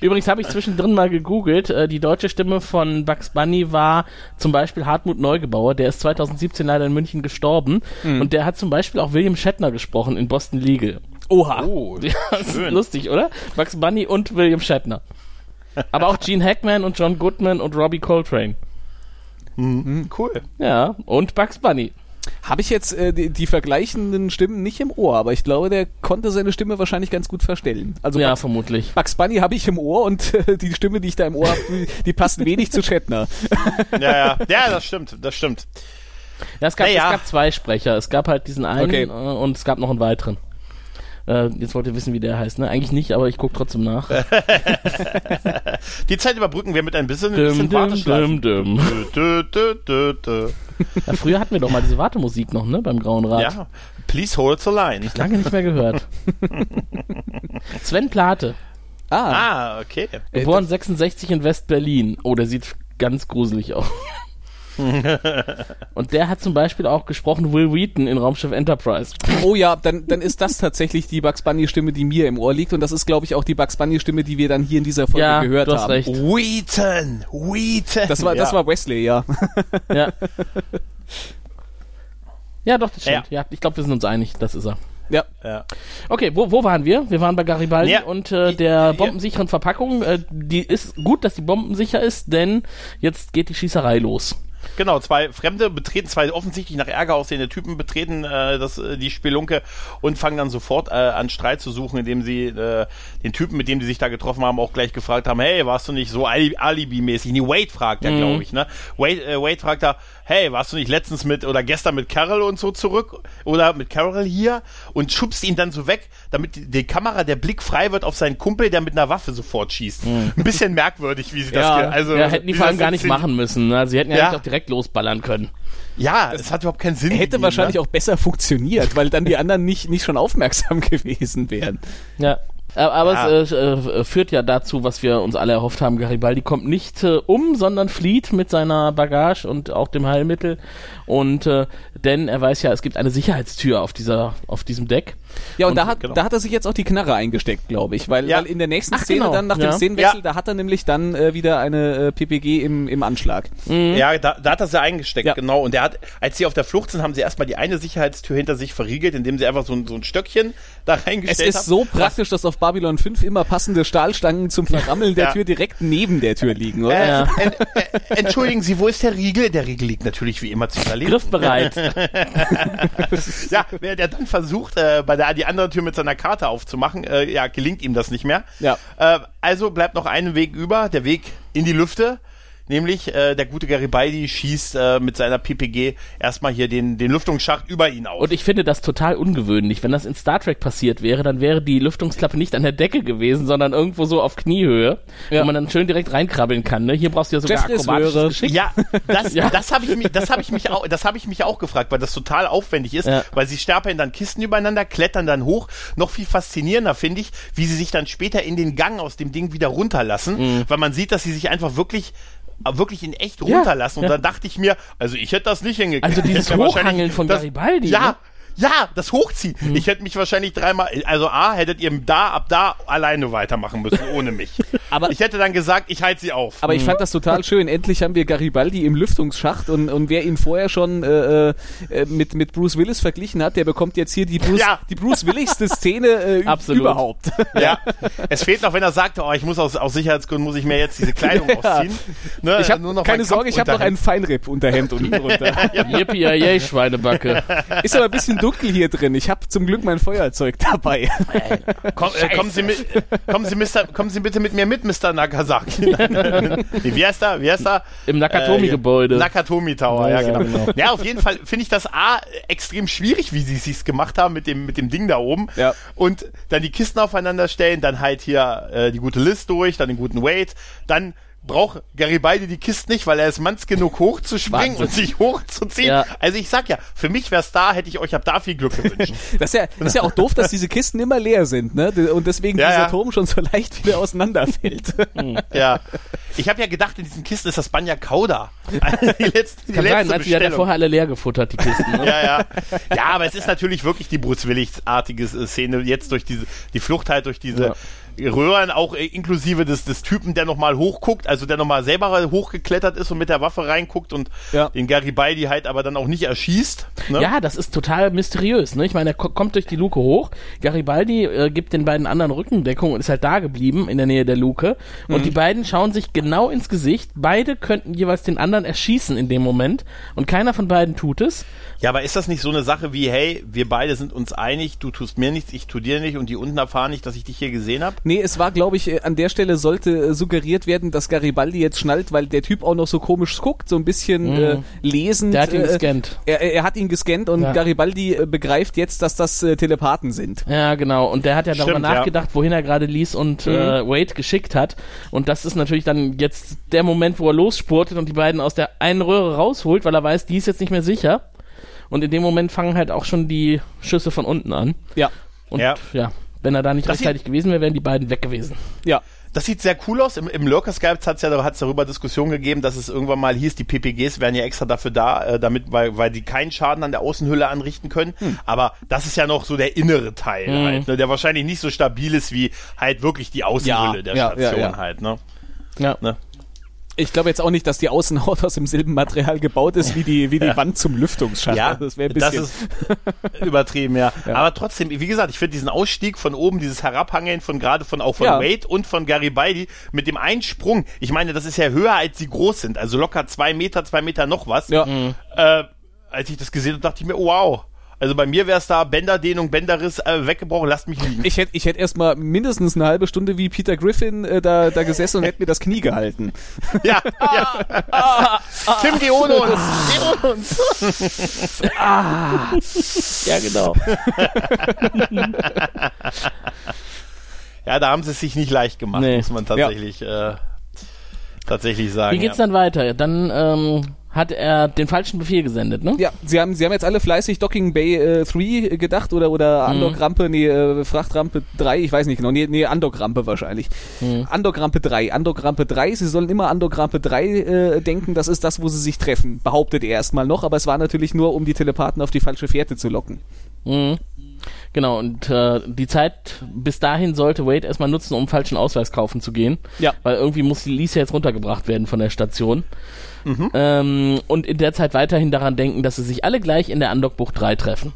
Übrigens habe ich zwischendrin mal gegoogelt. Äh, die deutsche Stimme von Bugs Bunny war zum Beispiel Hartmut Neugebauer. Der ist 2017 leider in München gestorben. Und der hat zum Beispiel auch William Shatner gesprochen in Boston Legal. Oha. oh, [LAUGHS] Ja, das ist lustig, oder? Bugs Bunny und William Shatner. Aber auch Gene Hackman und John Goodman und Robbie Coltrane. cool. Ja, und Bugs Bunny. Habe ich jetzt äh, die, die vergleichenden Stimmen nicht im Ohr, aber ich glaube, der konnte seine Stimme wahrscheinlich ganz gut verstellen. Also Ja, Bugs, vermutlich. Bugs Bunny habe ich im Ohr und äh, die Stimme, die ich da im Ohr habe, die, die passt wenig zu Shatner. [LAUGHS] Ja, ja, ja, das stimmt, das stimmt. Ja, es gab, Naja. es gab zwei Sprecher. Es gab halt diesen einen Okay. äh, und es gab noch einen weiteren. Äh, jetzt wollt ihr wissen, wie der heißt, ne? Eigentlich nicht, aber ich gucke trotzdem nach. [LAUGHS] Die Zeit überbrücken wir mit ein bisschen, Düm, bisschen Warteschleifen. düm, düm. Dö, dö, dö, dö. Ja, früher hatten wir doch mal diese Wartemusik noch, ne? Beim Grauen Rat. Ja, please hold the line. Lange nicht mehr gehört. [LAUGHS] Sven Plate, Ah, Ah, okay. geboren 66 in West-Berlin. Oh, der sieht ganz gruselig aus. [LAUGHS] Und der hat zum Beispiel auch gesprochen Will Wheaton in Raumschiff Enterprise. oh ja, dann, dann ist das tatsächlich die Bugs Bunny Stimme, die mir im Ohr liegt und das ist, glaube ich, auch die Bugs Bunny Stimme, die wir dann hier in dieser Folge Ja, gehört du hast haben. recht. Wheaton, Wheaton. Das war, das ja. war Wesley, ja. [LAUGHS] Ja. Ja, doch, das stimmt. Ja. Ja, ich glaube, wir sind uns einig, das ist er. Ja. Ja. Okay, wo, wo waren wir? Wir waren bei Garibaldi Ja, und äh, der bombensicheren Verpackung. Äh, die ist gut, dass die bombensicher ist, denn jetzt geht die Schießerei los. Genau, zwei Fremde betreten, zwei offensichtlich nach Ärger aussehende Typen betreten äh, das, äh, die Spelunke und fangen dann sofort äh, an Streit zu suchen, indem sie äh, den Typen, mit dem sie sich da getroffen haben, auch gleich gefragt haben, hey, warst du nicht so Ali- Alibi-mäßig? Nee, Wade fragt er, glaube ich, ne? Wade, äh, Wade fragt da, hey, warst du nicht letztens mit oder gestern mit Carol und so zurück oder mit Carol hier und schubst ihn dann so weg, damit die, die Kamera, der Blick frei wird auf seinen Kumpel, der mit einer Waffe sofort schießt. Ein bisschen merkwürdig, wie sie das, Ja, ge- also, ja, hätten die vor allem das gar nicht machen müssen. Ne? Sie hätten ja, Ja. auch direkt losballern können. Ja, es hat überhaupt keinen Sinn. Hätte gegeben, wahrscheinlich ne? auch besser funktioniert, weil dann die anderen nicht, nicht schon aufmerksam [LAUGHS] gewesen wären. Ja. Aber Ja. es äh, äh, führt ja dazu, was wir uns alle erhofft haben. Garibaldi kommt nicht äh, um, sondern flieht mit seiner Bagage und auch dem Heilmittel. Und äh, denn er weiß ja, es gibt eine Sicherheitstür auf dieser, auf diesem Deck. Ja, und, Und- da, hat, genau. da hat er sich jetzt auch die Knarre eingesteckt, glaube ich, weil, Ja. weil in der nächsten Ach, Szene genau, dann nach ja. dem Szenenwechsel, Ja. da hat er nämlich dann äh, wieder eine äh, PPG im, im Anschlag. Ja, da, da hat er sie eingesteckt, Ja. genau. Und er hat, als sie auf der Flucht sind, haben sie erstmal die eine Sicherheitstür hinter sich verriegelt, indem sie einfach so, ein- so ein Stöckchen da Es reingestellt ist haben. so praktisch, dass auf Babylon 5 immer passende Stahlstangen zum Verrammeln der. Tür direkt neben der Tür liegen, oder? Äh, Ja. en, äh, entschuldigen Sie, wo ist der Riegel? Der Riegel liegt natürlich wie immer zu überleben. Griffbereit. [LAUGHS] Ja, wer der dann versucht, äh, bei der die andere Tür mit seiner Karte aufzumachen, äh, ja, gelingt ihm das nicht mehr. Ja. Äh, also bleibt noch ein Weg über, der Weg in die Lüfte. Nämlich äh, der gute Garibaldi schießt äh, mit seiner PPG erstmal hier den, den Lüftungsschacht über ihn auf. Und ich finde das total ungewöhnlich. Wenn das in Star Trek passiert wäre, dann wäre die Lüftungsklappe nicht an der Decke gewesen, sondern irgendwo so auf Kniehöhe, Ja. wo man dann schön direkt reinkrabbeln kann. Ne? Hier brauchst du ja sogar Jeffreys akrobatisches. Geschick. Ja, das, [LAUGHS] Ja. das habe ich mich, das habe ich mich auch, das habe ich mich auch gefragt, weil das total aufwendig ist, Ja. weil sie stapeln dann Kisten übereinander, klettern dann hoch. Noch viel faszinierender finde ich, wie sie sich dann später in den Gang aus dem Ding wieder runterlassen, Mhm. weil man sieht, dass sie sich einfach wirklich wirklich in echt runterlassen. Und ja. dann dachte ich mir, also ich hätte das nicht hingekriegt. Also dieses Hochhangeln von das, Garibaldi, Ja. ne? Ja, das Hochziehen. Ich hätte mich wahrscheinlich dreimal, also A, hättet ihr da, ab da alleine weitermachen müssen, ohne mich. [LAUGHS] Aber- ich hätte dann gesagt, ich halte sie auf. Aber ich fand das total schön. Endlich haben wir Garibaldi im Lüftungsschacht und, und wer ihn vorher schon äh, äh, mit, mit Bruce Willis verglichen hat, der bekommt jetzt hier die Bruce, Ja. die Bruce Willigste Szene äh, [LAUGHS] Absolut. überhaupt. Ja, es fehlt noch, wenn er sagt, oh, ich muss aus, aus Sicherheitsgründen muss ich mir jetzt diese Kleidung [LAUGHS] ausziehen. Ne, Ich habe nur noch keine Sorge, ich habe noch ein Kopfunterhemd. Feinripp-Unterhemd unten drunter. Yippie, Schweinebacke. Ist aber ein bisschen dunkel hier drin. Ich habe zum Glück mein Feuerzeug dabei. Komm, äh, kommen, Sie mit, kommen, Sie, Mr., kommen Sie bitte mit mir mit, Mr. Nagasaki. [LAUGHS] wie heißt er? Wie heißt er? Im Nakatomi-Gebäude. Äh, Nakatomi Tower, ja, Ja, genau. genau. Ja, auf jeden Fall finde ich das A extrem schwierig, wie sie es gemacht haben mit dem, mit dem Ding da oben. Ja. Und dann die Kisten aufeinander stellen, dann halt hier äh, die gute List durch, dann den guten Wait, dann braucht Garibaldi die Kiste nicht, weil er ist manns genug hochzuspringen Wahnsinn. und sich hochzuziehen. Ja. Also ich sag ja, für mich wär's da, hätte ich euch ab da viel Glück gewünscht. [LAUGHS] Das ist ja, das ist ja auch doof, dass diese Kisten immer leer sind, ne? Und deswegen Ja, dieser ja. Turm schon so leicht wieder auseinanderfällt. [LAUGHS] ja. Ich habe ja gedacht, in diesen Kisten ist das Banja Kauda. [LAUGHS] die letzte, die Kann letzte sein, die hat ja vorher alle leer gefuttert, die Kisten. Ne? Ja, ja. Ja, aber es ist natürlich wirklich die Bruce Willis-artige Szene jetzt durch diese, die Flucht halt durch diese Röhren, auch äh, inklusive des, des Typen, der nochmal hochguckt, also der nochmal selber hochgeklettert ist und mit der Waffe reinguckt und Ja. den Garibaldi halt aber dann auch nicht erschießt. Ne? Ja, das ist total mysteriös. Ne? Ich meine, er ko- kommt durch die Luke hoch. Garibaldi äh, gibt den beiden anderen Rückendeckung und ist halt da geblieben in der Nähe der Luke. Und Mhm. die beiden schauen sich genau ins Gesicht. Beide könnten jeweils den anderen erschießen in dem Moment. Und keiner von beiden tut es. Ja, aber ist das nicht so eine Sache wie, hey, wir beide sind uns einig, du tust mir nichts, ich tu dir nicht und die unten erfahren nicht, dass ich dich hier gesehen habe? Nee, es war, glaube ich, äh, an der Stelle sollte äh, suggeriert werden, dass Garibaldi jetzt schnallt, weil der Typ auch noch so komisch guckt, so ein bisschen äh, lesend. Mhm. Der hat ihn äh, gescannt. Er, er hat ihn gescannt und Ja. Garibaldi begreift jetzt, dass das äh, Telepathen sind. Ja, genau. Und der hat ja darüber Stimmt, ja. nachgedacht, wohin er gerade Lies und äh, Wade geschickt hat. Und das ist natürlich dann jetzt der Moment, wo er losspurtet und die beiden aus der einen Röhre rausholt, weil er weiß, die ist jetzt nicht mehr sicher. Und in dem Moment fangen halt auch schon die Schüsse von unten an. Ja, Und Ja. ja, wenn er da nicht Das rechtzeitig gewesen wäre, wären die beiden weg gewesen. ja. Das sieht sehr cool aus. Im, im Lurker Skype hat es ja hat's darüber Diskussion gegeben, dass es irgendwann mal hieß, die PPGs wären ja extra dafür da, äh, damit, weil, weil die keinen Schaden an der Außenhülle anrichten können. Aber das ist ja noch so der innere Teil Mhm. halt, ne, der wahrscheinlich nicht so stabil ist wie halt wirklich die Außenhülle Ja, der ja, ja, Station ja. halt, ne? Ja. ne? Ich glaube jetzt auch nicht, dass die Außenhaut aus demselben Material gebaut ist wie die, wie die Wand zum Lüftungsschacht. Ja, das wäre ein das bisschen. ist [LAUGHS] übertrieben, ja. Aber trotzdem, wie gesagt, ich finde diesen Ausstieg von oben, dieses Herabhangeln von gerade von auch von Ja. Wade und von Garibaldi mit dem Einsprung. Ich meine, das ist ja höher, als sie groß sind. Also locker zwei Meter, zwei Meter noch was. ja. Äh, als ich das gesehen habe, dachte ich mir, oh, wow. Also bei mir wäre es da Bänderdehnung, Bänderriss äh, weggebrochen, lasst mich liegen. Ich hätte ich hätt erstmal mindestens eine halbe Stunde wie Peter Griffin äh, da, da gesessen und hätte mir das Knie gehalten. [LAUGHS] ja, ja. [LAUGHS] Tim, geh ohne uns. Geh ohne uns. Ja, genau. [LAUGHS] Ja, da haben sie es sich nicht leicht gemacht, Nee. muss man tatsächlich, äh, tatsächlich sagen. Wie geht's ja. dann weiter? Dann ähm, hat er den falschen Befehl gesendet, ne? Ja, sie haben, sie haben jetzt alle fleißig Docking Bay äh, 3 gedacht oder, oder Undock-Rampe, nee, äh, Frachtrampe 3, ich weiß nicht genau, nee, nee Undock-Rampe wahrscheinlich. Undock-Rampe 3, Undock-Rampe 3, sie sollen immer Undock-Rampe 3 äh, denken, das ist das, wo sie sich treffen, behauptet er erstmal noch, aber es war natürlich nur, um die Telepathen auf die falsche Fährte zu locken. Mhm. Genau, und äh, die Zeit bis dahin sollte Wade erstmal nutzen, um falschen Ausweis kaufen zu gehen. Ja. Weil irgendwie muss die Lisa jetzt runtergebracht werden von der Station. Ähm, und in der Zeit weiterhin daran denken, dass sie sich alle gleich in der Andockbucht 3 treffen.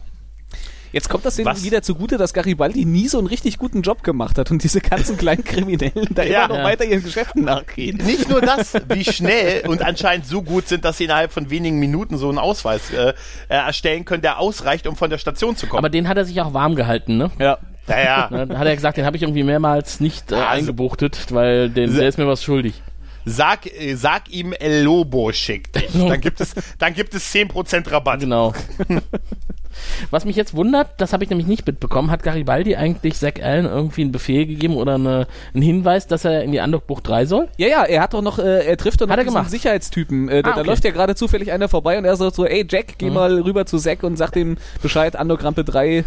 Jetzt kommt das denen Was? wieder zugute, dass Garibaldi nie so einen richtig guten Job gemacht hat und diese ganzen kleinen [LAUGHS] Kriminellen da Ja. immer noch Ja. weiter ihren Geschäften nachgehen. Nicht nur das, [LAUGHS] wie schnell und anscheinend so gut sind, dass sie innerhalb von wenigen Minuten so einen Ausweis äh, äh, erstellen können, der ausreicht, um von der Station zu kommen. Aber den hat er sich auch warm gehalten, ne? Ja. naja, [LAUGHS] Ne, Da hat er gesagt, den habe ich irgendwie mehrmals nicht äh, Also- eingebuchtet, weil den, der ist mir was schuldig. Sag, äh, sag ihm El Lobo schickt dich. Dann gibt es, dann gibt es 10% Rabatt. Genau. Was mich jetzt wundert, das habe ich nämlich nicht mitbekommen, hat Garibaldi eigentlich Zack Allen irgendwie einen Befehl gegeben oder eine, einen Hinweis, dass er in die Andockbucht 3 soll? Ja, ja, er hat doch noch, äh, er trifft doch noch Hat er diesen gemacht? Sicherheitstypen. Äh, da, Ah, da okay. läuft ja gerade zufällig einer vorbei und er sagt so, ey Jack, geh mal rüber zu Zack und sag ihm Bescheid, Andokrampe 3,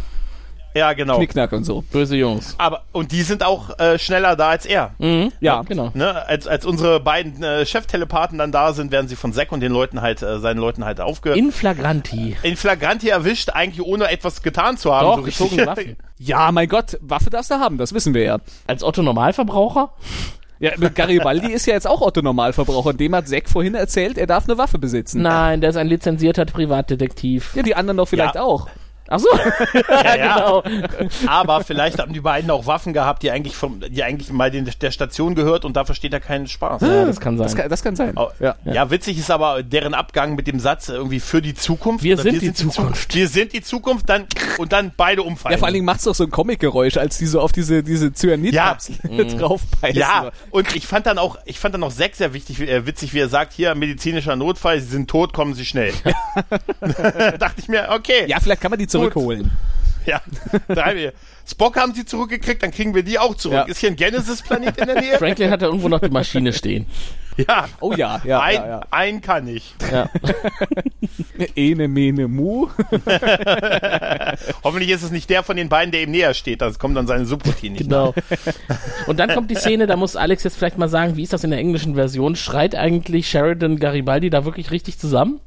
Ja, genau. Knickknack und so. Böse Jungs. Aber, und die sind auch äh, schneller da als er. Mhm. Ja. genau. Ne? Als, als unsere beiden äh, Cheftelepathen dann da sind, werden sie von Zack und den Leuten halt, äh, seinen Leuten halt aufge... In Flagranti. in Flagranti erwischt, eigentlich ohne etwas getan zu haben. Doch, so gezogene [LAUGHS] Waffen. Ja, mein Gott, Waffe darfst du haben, das wissen wir ja. Als Otto Normalverbraucher? Ja, mit Garibaldi ist ja jetzt auch Otto Normalverbraucher. Dem hat Zack vorhin erzählt, er darf eine Waffe besitzen. Nein, der ist ein lizenzierter Privatdetektiv. Ja, die anderen doch vielleicht Ja. auch. Ach so. [LAUGHS] Ja, ja. genau. Aber vielleicht haben die beiden auch Waffen gehabt, die eigentlich vom, die eigentlich mal den, der Station gehört und da versteht er keinen Spaß. Ja, das kann sein. Das kann, das kann sein. Oh, Ja. ja. witzig ist aber deren Abgang mit dem Satz irgendwie für die Zukunft. Wir Oder sind die Zukunft. Wir sind die Zukunft, dann und dann beide umfallen. Ja, vor allen Dingen macht's doch so ein Comic-Geräusch, als die so auf diese, diese Cyanid-Kapsel Mhm. [LAUGHS] draufbeißen. Ja, und ich fand dann auch, ich fand dann auch Zack sehr wichtig, äh, witzig, wie er sagt, hier medizinischer Notfall, sie sind tot, kommen sie schnell. [LAUGHS] Dachte ich mir, okay. Ja, vielleicht kann man die zurückholen. Ja. Drei wir. Spock haben sie zurückgekriegt, dann kriegen wir die auch zurück. Ja. Ist hier ein Genesis-Planet in der Nähe? Franklin hat da irgendwo noch die Maschine stehen. Ja. Oh ja, ja, ein, ja, ja. ein kann ich. Ja. [LAUGHS] Ene, mene, mu. [LAUGHS] Hoffentlich ist es nicht der von den beiden, der ihm näher steht. Das kommt dann seine Subroutine nicht. Genau. Und dann kommt die Szene, da muss Alex jetzt vielleicht mal sagen, wie ist das in der englischen Version? Schreit eigentlich Sheridan Garibaldi da wirklich richtig zusammen?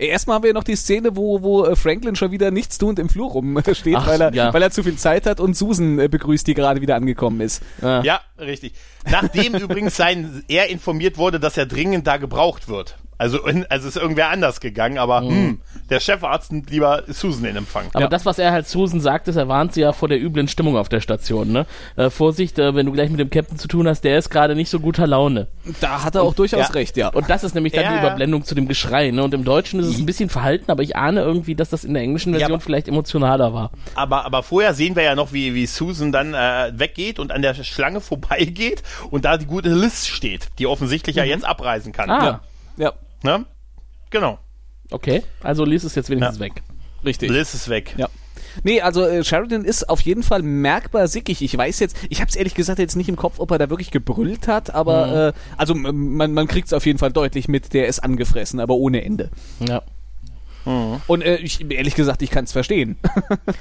Erstmal haben wir noch die Szene, wo, wo äh, Franklin schon wieder nichtstuend im Flur rumsteht, Ach, weil, er, ja. weil er zu viel Zeit hat und Susan äh, begrüßt, die gerade wieder angekommen ist. Ja. Ja, richtig. Nachdem [LAUGHS] übrigens sein, er informiert wurde, dass er dringend da gebraucht wird. Also, in- [LAUGHS] also ist irgendwer anders gegangen, aber hm, der Chefarzt nimmt lieber Susan in Empfang. Aber Ja. das, was er halt Susan sagt, ist, er warnt sie ja vor der üblen Stimmung auf der Station. Ne? Äh, Vorsicht, äh, wenn du gleich mit dem Captain zu tun hast, der ist gerade nicht so guter Laune. Da hat er auch durchaus ja. recht, ja. Und das ist nämlich dann Ja, die ja. Überblendung zu dem Geschrei. Ne? Und im Deutschen ist es ein bisschen verhalten, aber ich ahne irgendwie, dass das in der englischen Version aber- vielleicht emotionaler war. Aber, aber vorher sehen wir ja noch, wie, wie Susan dann äh, weggeht und an der Schlange [LAUGHS] vorbeigeht und da die gute Liz steht, die offensichtlich ja jetzt abreisen kann. Ah, ja, Ne? Genau. okay. Also Liz ist jetzt wenigstens Ja. weg. richtig. Liz ist weg. Ja. Nee, also äh, Sheridan ist auf jeden Fall merkbar sickig. Ich weiß jetzt, ich habe es ehrlich gesagt jetzt nicht im Kopf, ob er da wirklich gebrüllt hat, aber äh, also man, man kriegt es auf jeden Fall deutlich mit, der ist angefressen, aber ohne Ende. Ja. Und äh, ich, ehrlich gesagt, ich kann es verstehen. [LAUGHS]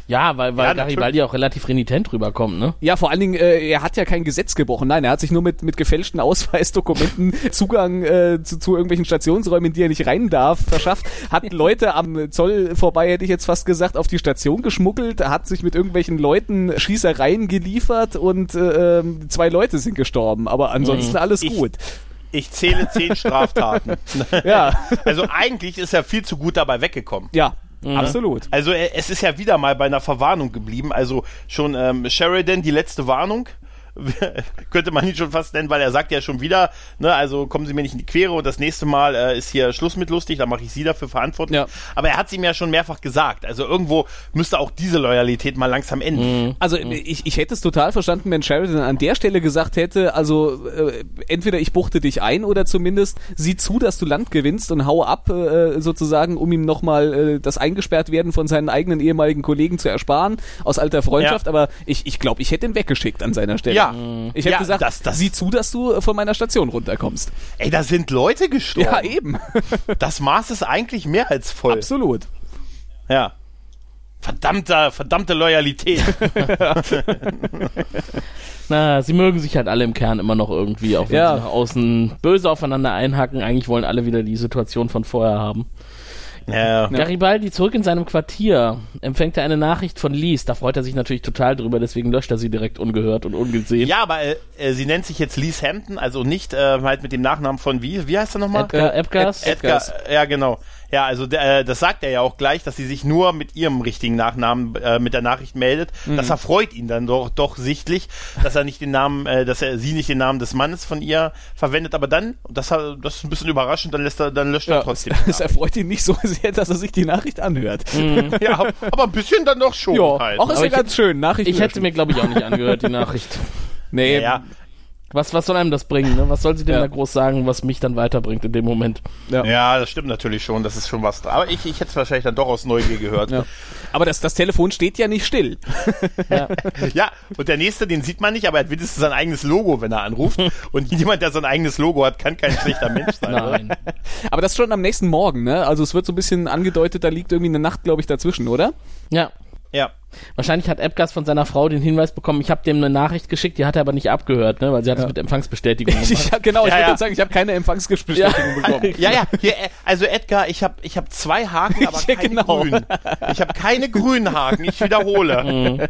Ja, weil, weil Ja, Garibaldi auch relativ renitent rüberkommt, ne? ja, vor allen Dingen, äh, er hat ja kein Gesetz gebrochen. Nein, er hat sich nur mit, mit gefälschten Ausweisdokumenten [LAUGHS] Zugang äh, zu, zu irgendwelchen Stationsräumen, in die er nicht rein darf, verschafft. Hat [LAUGHS] Leute am Zoll vorbei, hätte ich jetzt fast gesagt, auf die Station geschmuggelt, hat sich mit irgendwelchen Leuten Schießereien geliefert und äh, ähm, zwei Leute sind gestorben. Aber ansonsten alles Ich- gut. Ich zähle zehn Straftaten. [LAUGHS] Ja, Also eigentlich ist er viel zu gut dabei weggekommen. ja, absolut. Also er, es ist ja wieder mal bei einer Verwarnung geblieben. Also schon ähm, Sheridan, die letzte Warnung. [LAUGHS] könnte man ihn schon fast nennen, weil er sagt ja schon wieder, ne, also kommen Sie mir nicht in die Quere und das nächste Mal äh, ist hier Schluss mit lustig, da mache ich Sie dafür verantwortlich. Ja. Aber er hat es ihm ja schon mehrfach gesagt. Also irgendwo müsste auch diese Loyalität mal langsam enden. Also ich, ich hätte es total verstanden, wenn Sheridan an der Stelle gesagt hätte, also äh, entweder ich buchte dich ein oder zumindest sieh zu, dass du Land gewinnst und hau ab äh, sozusagen, um ihm nochmal äh, das eingesperrt werden von seinen eigenen ehemaligen Kollegen zu ersparen, aus alter Freundschaft, Ja. aber ich, ich glaube, ich hätte ihn weggeschickt an seiner Stelle. Ja. Ich hätte Ja, gesagt, das- das- sieh zu, dass du von meiner Station runterkommst. Ey, da sind Leute gestorben. Ja, eben. [LAUGHS] Das Maß ist eigentlich mehr als voll. Absolut. Ja. Verdammter, verdammte Loyalität. [LAUGHS] Na, sie mögen sich halt alle im Kern immer noch irgendwie, auch wenn Ja. sie nach außen böse aufeinander einhacken. Eigentlich wollen alle wieder die Situation von vorher haben. Ja. Garibaldi zurück in seinem Quartier empfängt er eine Nachricht von Lies. Da freut er sich natürlich total drüber, deswegen löscht er sie direkt ungehört und ungesehen. Ja, aber äh, äh, sie nennt sich jetzt Lise Hampton, also nicht äh, halt mit dem Nachnamen von wie? Wie heißt er nochmal? Edgar Epgars. Ed Edgar, ja genau. Ja, also der, äh, das sagt er ja auch gleich, dass sie sich nur mit ihrem richtigen Nachnamen äh, mit der Nachricht meldet. Das erfreut ihn dann doch, doch sichtlich, dass er nicht den Namen, äh, dass er sie nicht den Namen des Mannes von ihr verwendet. Aber dann, das, das ist ein bisschen überraschend, dann lässt er, dann löscht er Ja, trotzdem. [LAUGHS] es erfreut ihn nicht so [LAUGHS] sehr, dass er sich die Nachricht anhört. [LAUGHS] ja, aber ein bisschen dann doch schon. Ja, halt. auch ist Aber ja ich- ganz schön. Nachricht Ich hätte mir, glaube ich, auch nicht angehört, die Nachricht. Nee, ja, ja. Was, was soll einem das bringen? Ne? Was soll sie denn Ja. da groß sagen, was mich dann weiterbringt in dem Moment? Ja. Ja, das stimmt natürlich schon, das ist schon was. dran. Aber ich, ich hätte es wahrscheinlich dann doch aus Neugier gehört. Ja. Aber das, das Telefon steht ja nicht still. [LAUGHS] Ja, und der nächste, den sieht man nicht, aber er hat wenigstens sein eigenes Logo, wenn er anruft. [LAUGHS] Und jemand, der sein eigenes Logo hat, kann kein schlechter Mensch sein. Oder? Nein. Aber das schon am nächsten Morgen, ne? Also es wird so ein bisschen angedeutet, da liegt irgendwie eine Nacht, glaube ich, dazwischen, oder? Ja. Ja. Wahrscheinlich hat Epgas von seiner Frau den Hinweis bekommen, ich habe dem eine Nachricht geschickt, die hat er aber nicht abgehört, ne, weil sie hat es mit Empfangsbestätigung [LAUGHS] gemacht. Ich hab, genau, ich Ja, wollte ja. gerade sagen, ich habe keine Empfangsbestätigung bekommen. Ja, ja, hier, äh, also Edgar, ich habe ich hab zwei Haken, aber [LAUGHS] Ja, keine genau. grünen. Ich habe keine grünen Haken, ich wiederhole. [LAUGHS]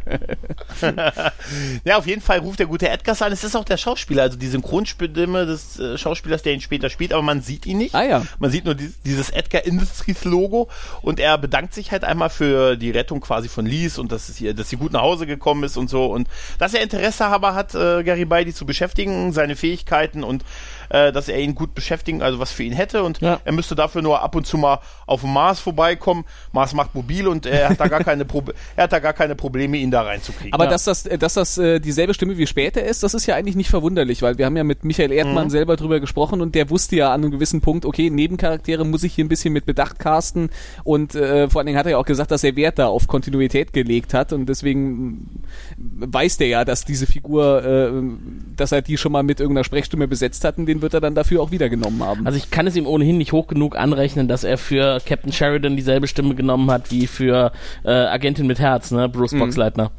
ja, auf jeden Fall ruft der gute Edgars an. Es ist auch der Schauspieler, also die Synchronstimme des äh, Schauspielers, der ihn später spielt, aber man sieht ihn nicht. Ah, ja. Man sieht nur dieses, dieses Edgar Industries Logo und er bedankt sich halt einmal für die Rettung quasi von Lies und dass, es hier, dass sie gut nach Hause gekommen ist und so und dass er Interesse aber hat, äh, Garibaldi zu beschäftigen, seine Fähigkeiten und äh, dass er ihn gut beschäftigen, also was für ihn hätte und Ja. er müsste dafür nur ab und zu mal auf dem Mars vorbeikommen. Mars macht mobil und er hat da gar keine Probe [LAUGHS] er hat da gar keine Probleme, ihn da reinzukriegen. Aber dass das, dass das äh, dieselbe Stimme wie später ist, das ist ja eigentlich nicht verwunderlich, weil wir haben ja mit Michael Erdmann selber drüber gesprochen und der wusste ja an einem gewissen Punkt, okay, Nebencharaktere muss ich hier ein bisschen mit Bedacht casten und äh, vor allen Dingen hat er ja auch gesagt, dass er Wert da auf Kontinuität gelegt hat und deswegen weiß der ja, dass diese Figur, äh, dass er die schon mal mit irgendeiner Sprechstimme besetzt hat und den wird er dann dafür auch wieder genommen haben. Also ich kann es ihm ohnehin nicht hoch genug anrechnen, dass er für Captain Sheridan dieselbe Stimme genommen hat wie für äh, Agentin mit Herz, ne, Bruce Boxleitner.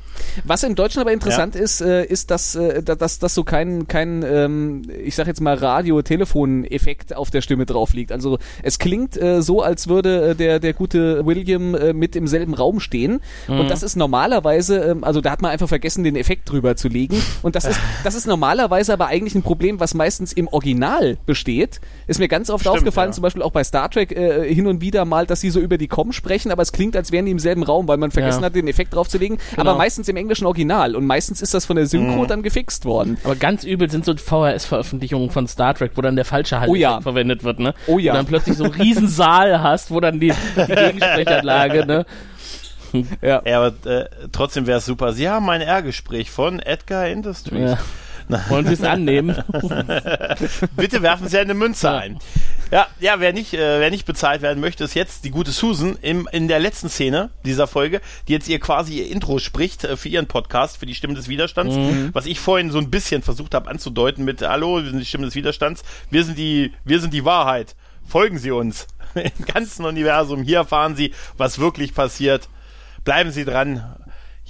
Was im Deutschen aber interessant ist, äh, ist, dass, äh, da- dass, dass so kein, kein ähm, ich sag jetzt mal, Radio-Telefon-Effekt auf der Stimme drauf liegt. Also es klingt äh, so, als würde äh, der, der gute William äh, mit im selben Raum stehen. Und das ist normalerweise, ähm, also da hat man einfach vergessen, den Effekt drüber zu legen. Und das ist, [LAUGHS] das ist normalerweise aber eigentlich ein Problem, was meistens im Original besteht. Ist mir ganz oft Stimmt, aufgefallen, ja. zum Beispiel auch bei Star Trek äh, hin und wieder mal, dass sie so über die Com sprechen, aber es klingt, als wären die im selben Raum, weil man vergessen Ja. hat, den Effekt draufzulegen. Genau. Aber meistens im englischen Original und meistens ist das von der Mhm. Synchro dann gefixt worden. Aber ganz übel sind so VHS-Veröffentlichungen von Star Trek, wo dann der falsche Halt Oh ja. verwendet wird, ne? Oh ja. Und dann plötzlich so einen riesen Saal hast, wo dann die, die Gegensprechanlage, ne? [LAUGHS] Ja. ja, aber äh, trotzdem wäre es super. Sie haben ein R-Gespräch von Edgar Industries. Ja. [LAUGHS] Wollen Sie es annehmen? [LAUGHS] Bitte werfen Sie eine Münze ein. Ja, ja, wer nicht, äh, wer nicht bezahlt werden möchte, ist jetzt die gute Susan im, in der letzten Szene dieser Folge, die jetzt ihr quasi ihr Intro spricht äh, für ihren Podcast, für die Stimme des Widerstands, was ich vorhin so ein bisschen versucht habe anzudeuten mit Hallo, wir sind die Stimme des Widerstands, wir sind die, wir sind die Wahrheit. Folgen Sie uns [LAUGHS] im ganzen Universum. Hier erfahren Sie, was wirklich passiert. Bleiben Sie dran.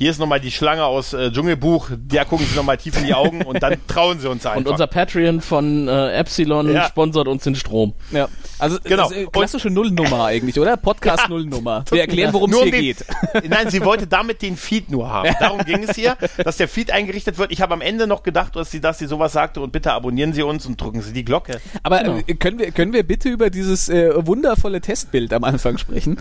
Hier ist nochmal die Schlange aus äh, Dschungelbuch. Da gucken Sie nochmal tief in die Augen und dann [LAUGHS] trauen Sie uns einfach. Und unser Patreon von äh, Epsilon Ja. sponsert uns den Strom. Ja. Also Genau. das ist eine klassische Nullnummer eigentlich, oder? Podcast Nullnummer. [LAUGHS] Wir erklären, worum es hier den- geht. [LAUGHS] Nein, sie wollte damit den Feed nur haben. Darum ging es hier, dass der Feed eingerichtet wird. Ich habe am Ende noch gedacht, dass sie, dass sie sowas sagte und bitte abonnieren Sie uns und drücken Sie die Glocke. Aber Genau. äh, können wir können wir bitte über dieses äh, wundervolle Testbild am Anfang sprechen?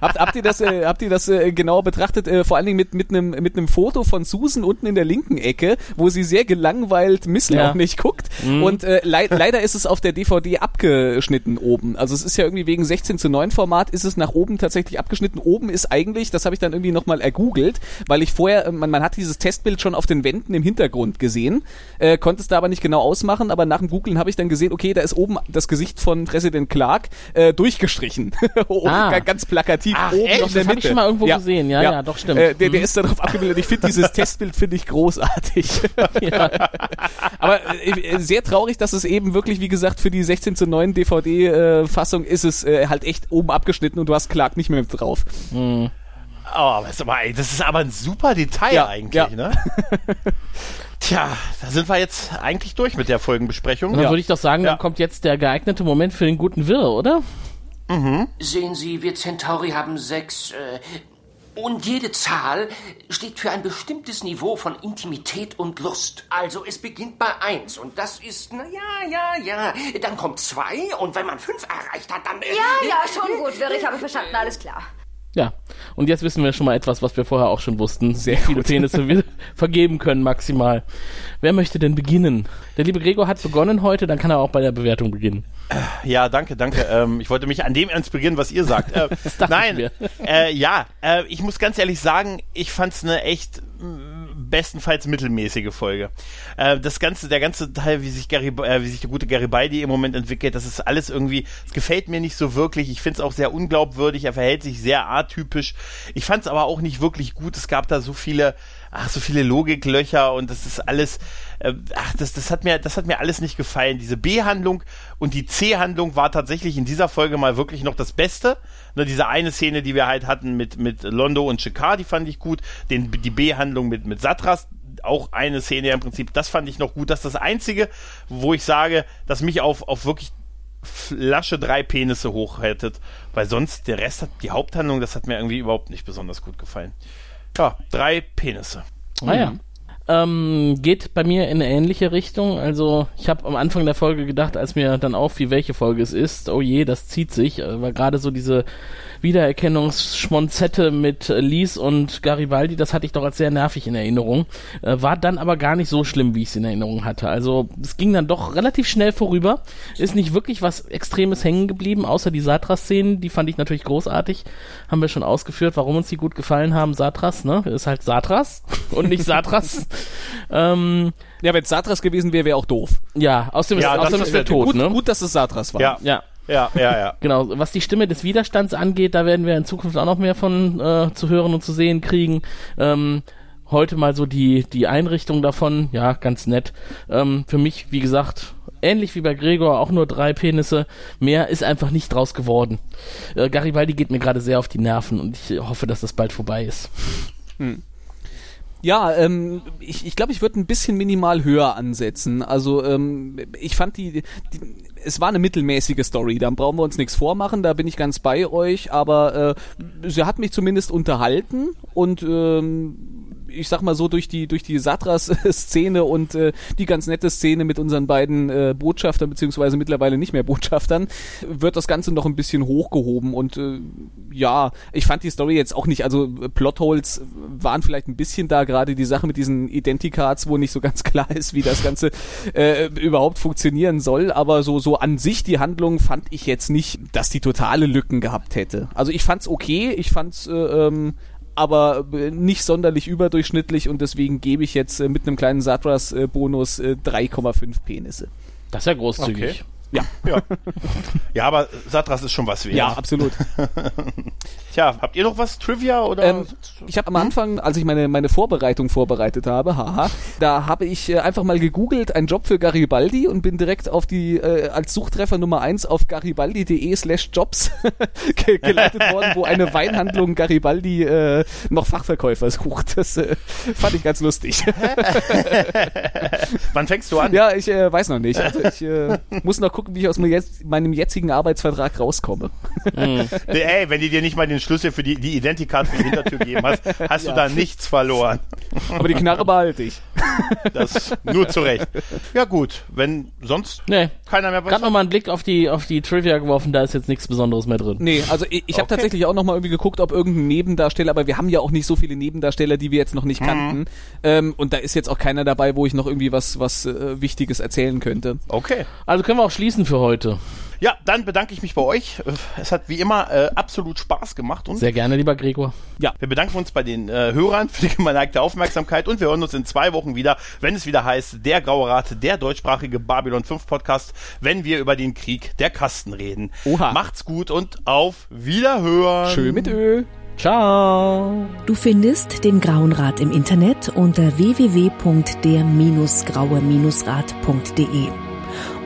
habt, habt ihr das äh, habt ihr das äh, genauer betrachtet? Äh, vor allen Dingen mit mit einem mit einem Foto von Susan unten in der linken Ecke, wo sie sehr gelangweilt misslaubig guckt. Und äh, lei leider ist es auf der DVD abgeschnitten oben. Also es ist ja irgendwie wegen 16 zu 9 Format ist es nach oben tatsächlich abgeschnitten. Oben ist eigentlich, das habe ich dann irgendwie nochmal ergoogelt, weil ich vorher, äh, man, man hat dieses Testbild schon auf den Wänden im Hintergrund gesehen, äh, konnte es da aber nicht genau ausmachen, aber nach dem Googlen habe ich dann gesehen, okay, da ist oben das Gesicht von Präsident Clark äh, durchgestrichen. [LAUGHS] Ah. Ganz plakativ Ach, oben echt? in der Das Mitte. ich schon mal irgendwo gesehen. Ja, ja, doch, stimmt. Äh, der, der Mhm. ist darauf abgebildet. Ich finde dieses [LAUGHS] Testbild finde ich großartig. [LAUGHS] Aber äh, sehr traurig, dass es eben wirklich, wie gesagt, für die 16 zu 9 DVD-Fassung ist es äh, halt echt oben abgeschnitten und du hast Clark nicht mehr drauf. Oh, aber ist aber, ey, das ist aber ein super Detail Ja, eigentlich, ja. ne? [LAUGHS] Tja, da sind wir jetzt eigentlich durch mit der Folgenbesprechung. Dann würde ich doch sagen, Ja. dann kommt jetzt der geeignete Moment für den guten Wirr, oder? Sehen Sie, wir Centauri haben sechs. Äh, und jede Zahl steht für ein bestimmtes Niveau von Intimität und Lust. Also es beginnt bei eins und das ist, na ja, ja, ja. Dann kommt zwei und wenn man fünf erreicht hat, dann. Äh, Ja, ja, schon gut, Wirr, ich habe verstanden, alles klar. Ja. Und jetzt wissen wir schon mal etwas, was wir vorher auch schon wussten. Sehr viele Penisse wir [LAUGHS] vergeben können maximal. Wer möchte denn beginnen? Der liebe Gregor hat begonnen heute, dann kann er auch bei der Bewertung beginnen. Ja, danke, danke. Ähm, ich wollte mich an dem inspirieren, was ihr sagt. Äh, [LAUGHS] nein, äh, ja, äh, ich muss ganz ehrlich sagen, ich fand's eine echt bestenfalls mittelmäßige Folge. Äh, das ganze, der ganze Teil, wie sich Gary, äh, wie sich der gute Garibaldi im Moment entwickelt, das ist alles irgendwie, es gefällt mir nicht so wirklich. Ich find's auch sehr unglaubwürdig. Er verhält sich sehr atypisch. Ich fand's aber auch nicht wirklich gut. Es gab da so viele ach, so viele Logiklöcher und das ist alles, äh, ach, das, das hat mir, das hat mir alles nicht gefallen. Diese B-Handlung und die C-Handlung war tatsächlich in dieser Folge mal wirklich noch das Beste. Nur diese eine Szene, die wir halt hatten mit, mit Londo und Shikar, die fand ich gut. Den, die B-Handlung mit, mit Satras, auch eine Szene im Prinzip, das fand ich noch gut. Das ist das Einzige, wo ich sage, dass mich auf, auf wirklich Flasche drei Penisse hochhättet, weil sonst der Rest hat, die Haupthandlung, das hat mir irgendwie überhaupt nicht besonders gut gefallen. Ja, drei Penisse. Ah ja. Ähm, geht bei mir in eine ähnliche Richtung. Also ich habe am Anfang der Folge gedacht, als mir dann auffiel, welche Folge es ist, oh je, das zieht sich. Äh, war gerade so diese Wiedererkennungsschmonzette mit äh, Lies und Garibaldi, das hatte ich doch als sehr nervig in Erinnerung. Äh, war dann aber gar nicht so schlimm, wie ich es in Erinnerung hatte. Also es ging dann doch relativ schnell vorüber. Ist nicht wirklich was Extremes hängen geblieben, außer die Satras-Szenen, die fand ich natürlich großartig. Haben wir schon ausgeführt, warum uns die gut gefallen haben. Satras, ne? Ist halt Satras [LAUGHS] und nicht Satras. Ähm, ja, wenn es Satras gewesen wäre, wäre auch doof. Ja, außerdem Ja, ist, außerdem ist ist er tot, gut, ne? gut, dass es Satras war. Ja, Ja, ja, ja, ja. [LAUGHS] Genau, was die Stimme des Widerstands angeht, da werden wir in Zukunft auch noch mehr von äh, zu hören und zu sehen kriegen. Ähm, heute mal so die, die Einrichtung davon, ja, ganz nett. Ähm, für mich, wie gesagt, ähnlich wie bei Gregor, auch nur drei Penisse. Mehr ist einfach nicht draus geworden. Äh, Garibaldi geht mir gerade sehr auf die Nerven und ich hoffe, dass das bald vorbei ist. Ja, ähm, ich, ich glaube, ich würde ein bisschen minimal höher ansetzen. Also ähm, ich fand die, die, es war eine mittelmäßige Story, da brauchen wir uns nichts vormachen, da bin ich ganz bei euch, aber äh, sie hat mich zumindest unterhalten und ähm, ich sag mal so durch die durch die Satras-Szene und äh, die ganz nette Szene mit unseren beiden äh, Botschaftern beziehungsweise mittlerweile nicht mehr Botschaftern wird das Ganze noch ein bisschen hochgehoben und äh, ja, ich fand die Story jetzt auch nicht, also Plotholes waren vielleicht ein bisschen da, gerade die Sache mit diesen Identicards, wo nicht so ganz [LAUGHS] klar ist, wie das Ganze äh, überhaupt funktionieren soll, aber so so an sich die Handlung fand ich jetzt nicht, dass die totale Lücken gehabt hätte. Also ich fand's okay, ich fand's äh, ähm, aber äh, nicht sonderlich überdurchschnittlich und deswegen gebe ich jetzt äh, mit einem kleinen Satras-Bonus äh, 3,5 Penisse. Das ist ja großzügig. Okay. Ja. ja. Ja, aber Satras ist schon was wert. Ja, absolut. [LAUGHS] Tja, habt ihr noch was Trivia oder? Ähm, ich habe am Anfang, als ich meine, meine Vorbereitung vorbereitet habe, haha, da habe ich äh, einfach mal gegoogelt, ein Job für Garibaldi und bin direkt auf die, äh, als Suchtreffer Nummer eins auf garibaldi.de slash jobs [LAUGHS] ge geleitet worden, wo eine Weinhandlung Garibaldi äh, noch Fachverkäufer sucht. Das äh, fand ich ganz lustig. [LAUGHS] Wann fängst du an? ja, ich äh, weiß noch nicht. Also ich äh, muss noch gucken, wie ich aus meinem, jetzigen Arbeitsvertrag rauskomme. [LAUGHS] Ey, wenn die dir nicht mal den Schlüssel für die, die Identicard für die Hintertür gegeben hast, [LAUGHS] hast du da nichts verloren. [LAUGHS] Aber die Knarre behalte ich. Das nur zurecht. Ja gut, wenn sonst Nee. keiner mehr was Gerade noch mal einen Blick auf die, auf die Trivia geworfen, da ist jetzt nichts Besonderes mehr drin. Nee, also ich, ich habe Okay. tatsächlich auch noch mal irgendwie geguckt, ob irgendein Nebendarsteller, aber wir haben ja auch nicht so viele Nebendarsteller, die wir jetzt noch nicht kannten. Ähm, und da ist jetzt auch keiner dabei, wo ich noch irgendwie was, was äh, Wichtiges erzählen könnte. Okay. Also können wir auch schließen für heute. Ja, dann bedanke ich mich bei euch. Es hat wie immer äh, absolut Spaß gemacht und Sehr gerne, lieber Gregor. wir bedanken uns bei den äh, Hörern für die geneigte Aufmerksamkeit und wir hören uns in zwei Wochen wieder, wenn es wieder heißt, der Graue Rat, der deutschsprachige Babylon 5 Podcast, wenn wir über den Krieg der Kasten reden. Oha. Macht's gut und auf Wiederhören. Schön mit Ö. Ciao. Du findest den Grauen Rat im Internet unter www.der-graue-rat.de,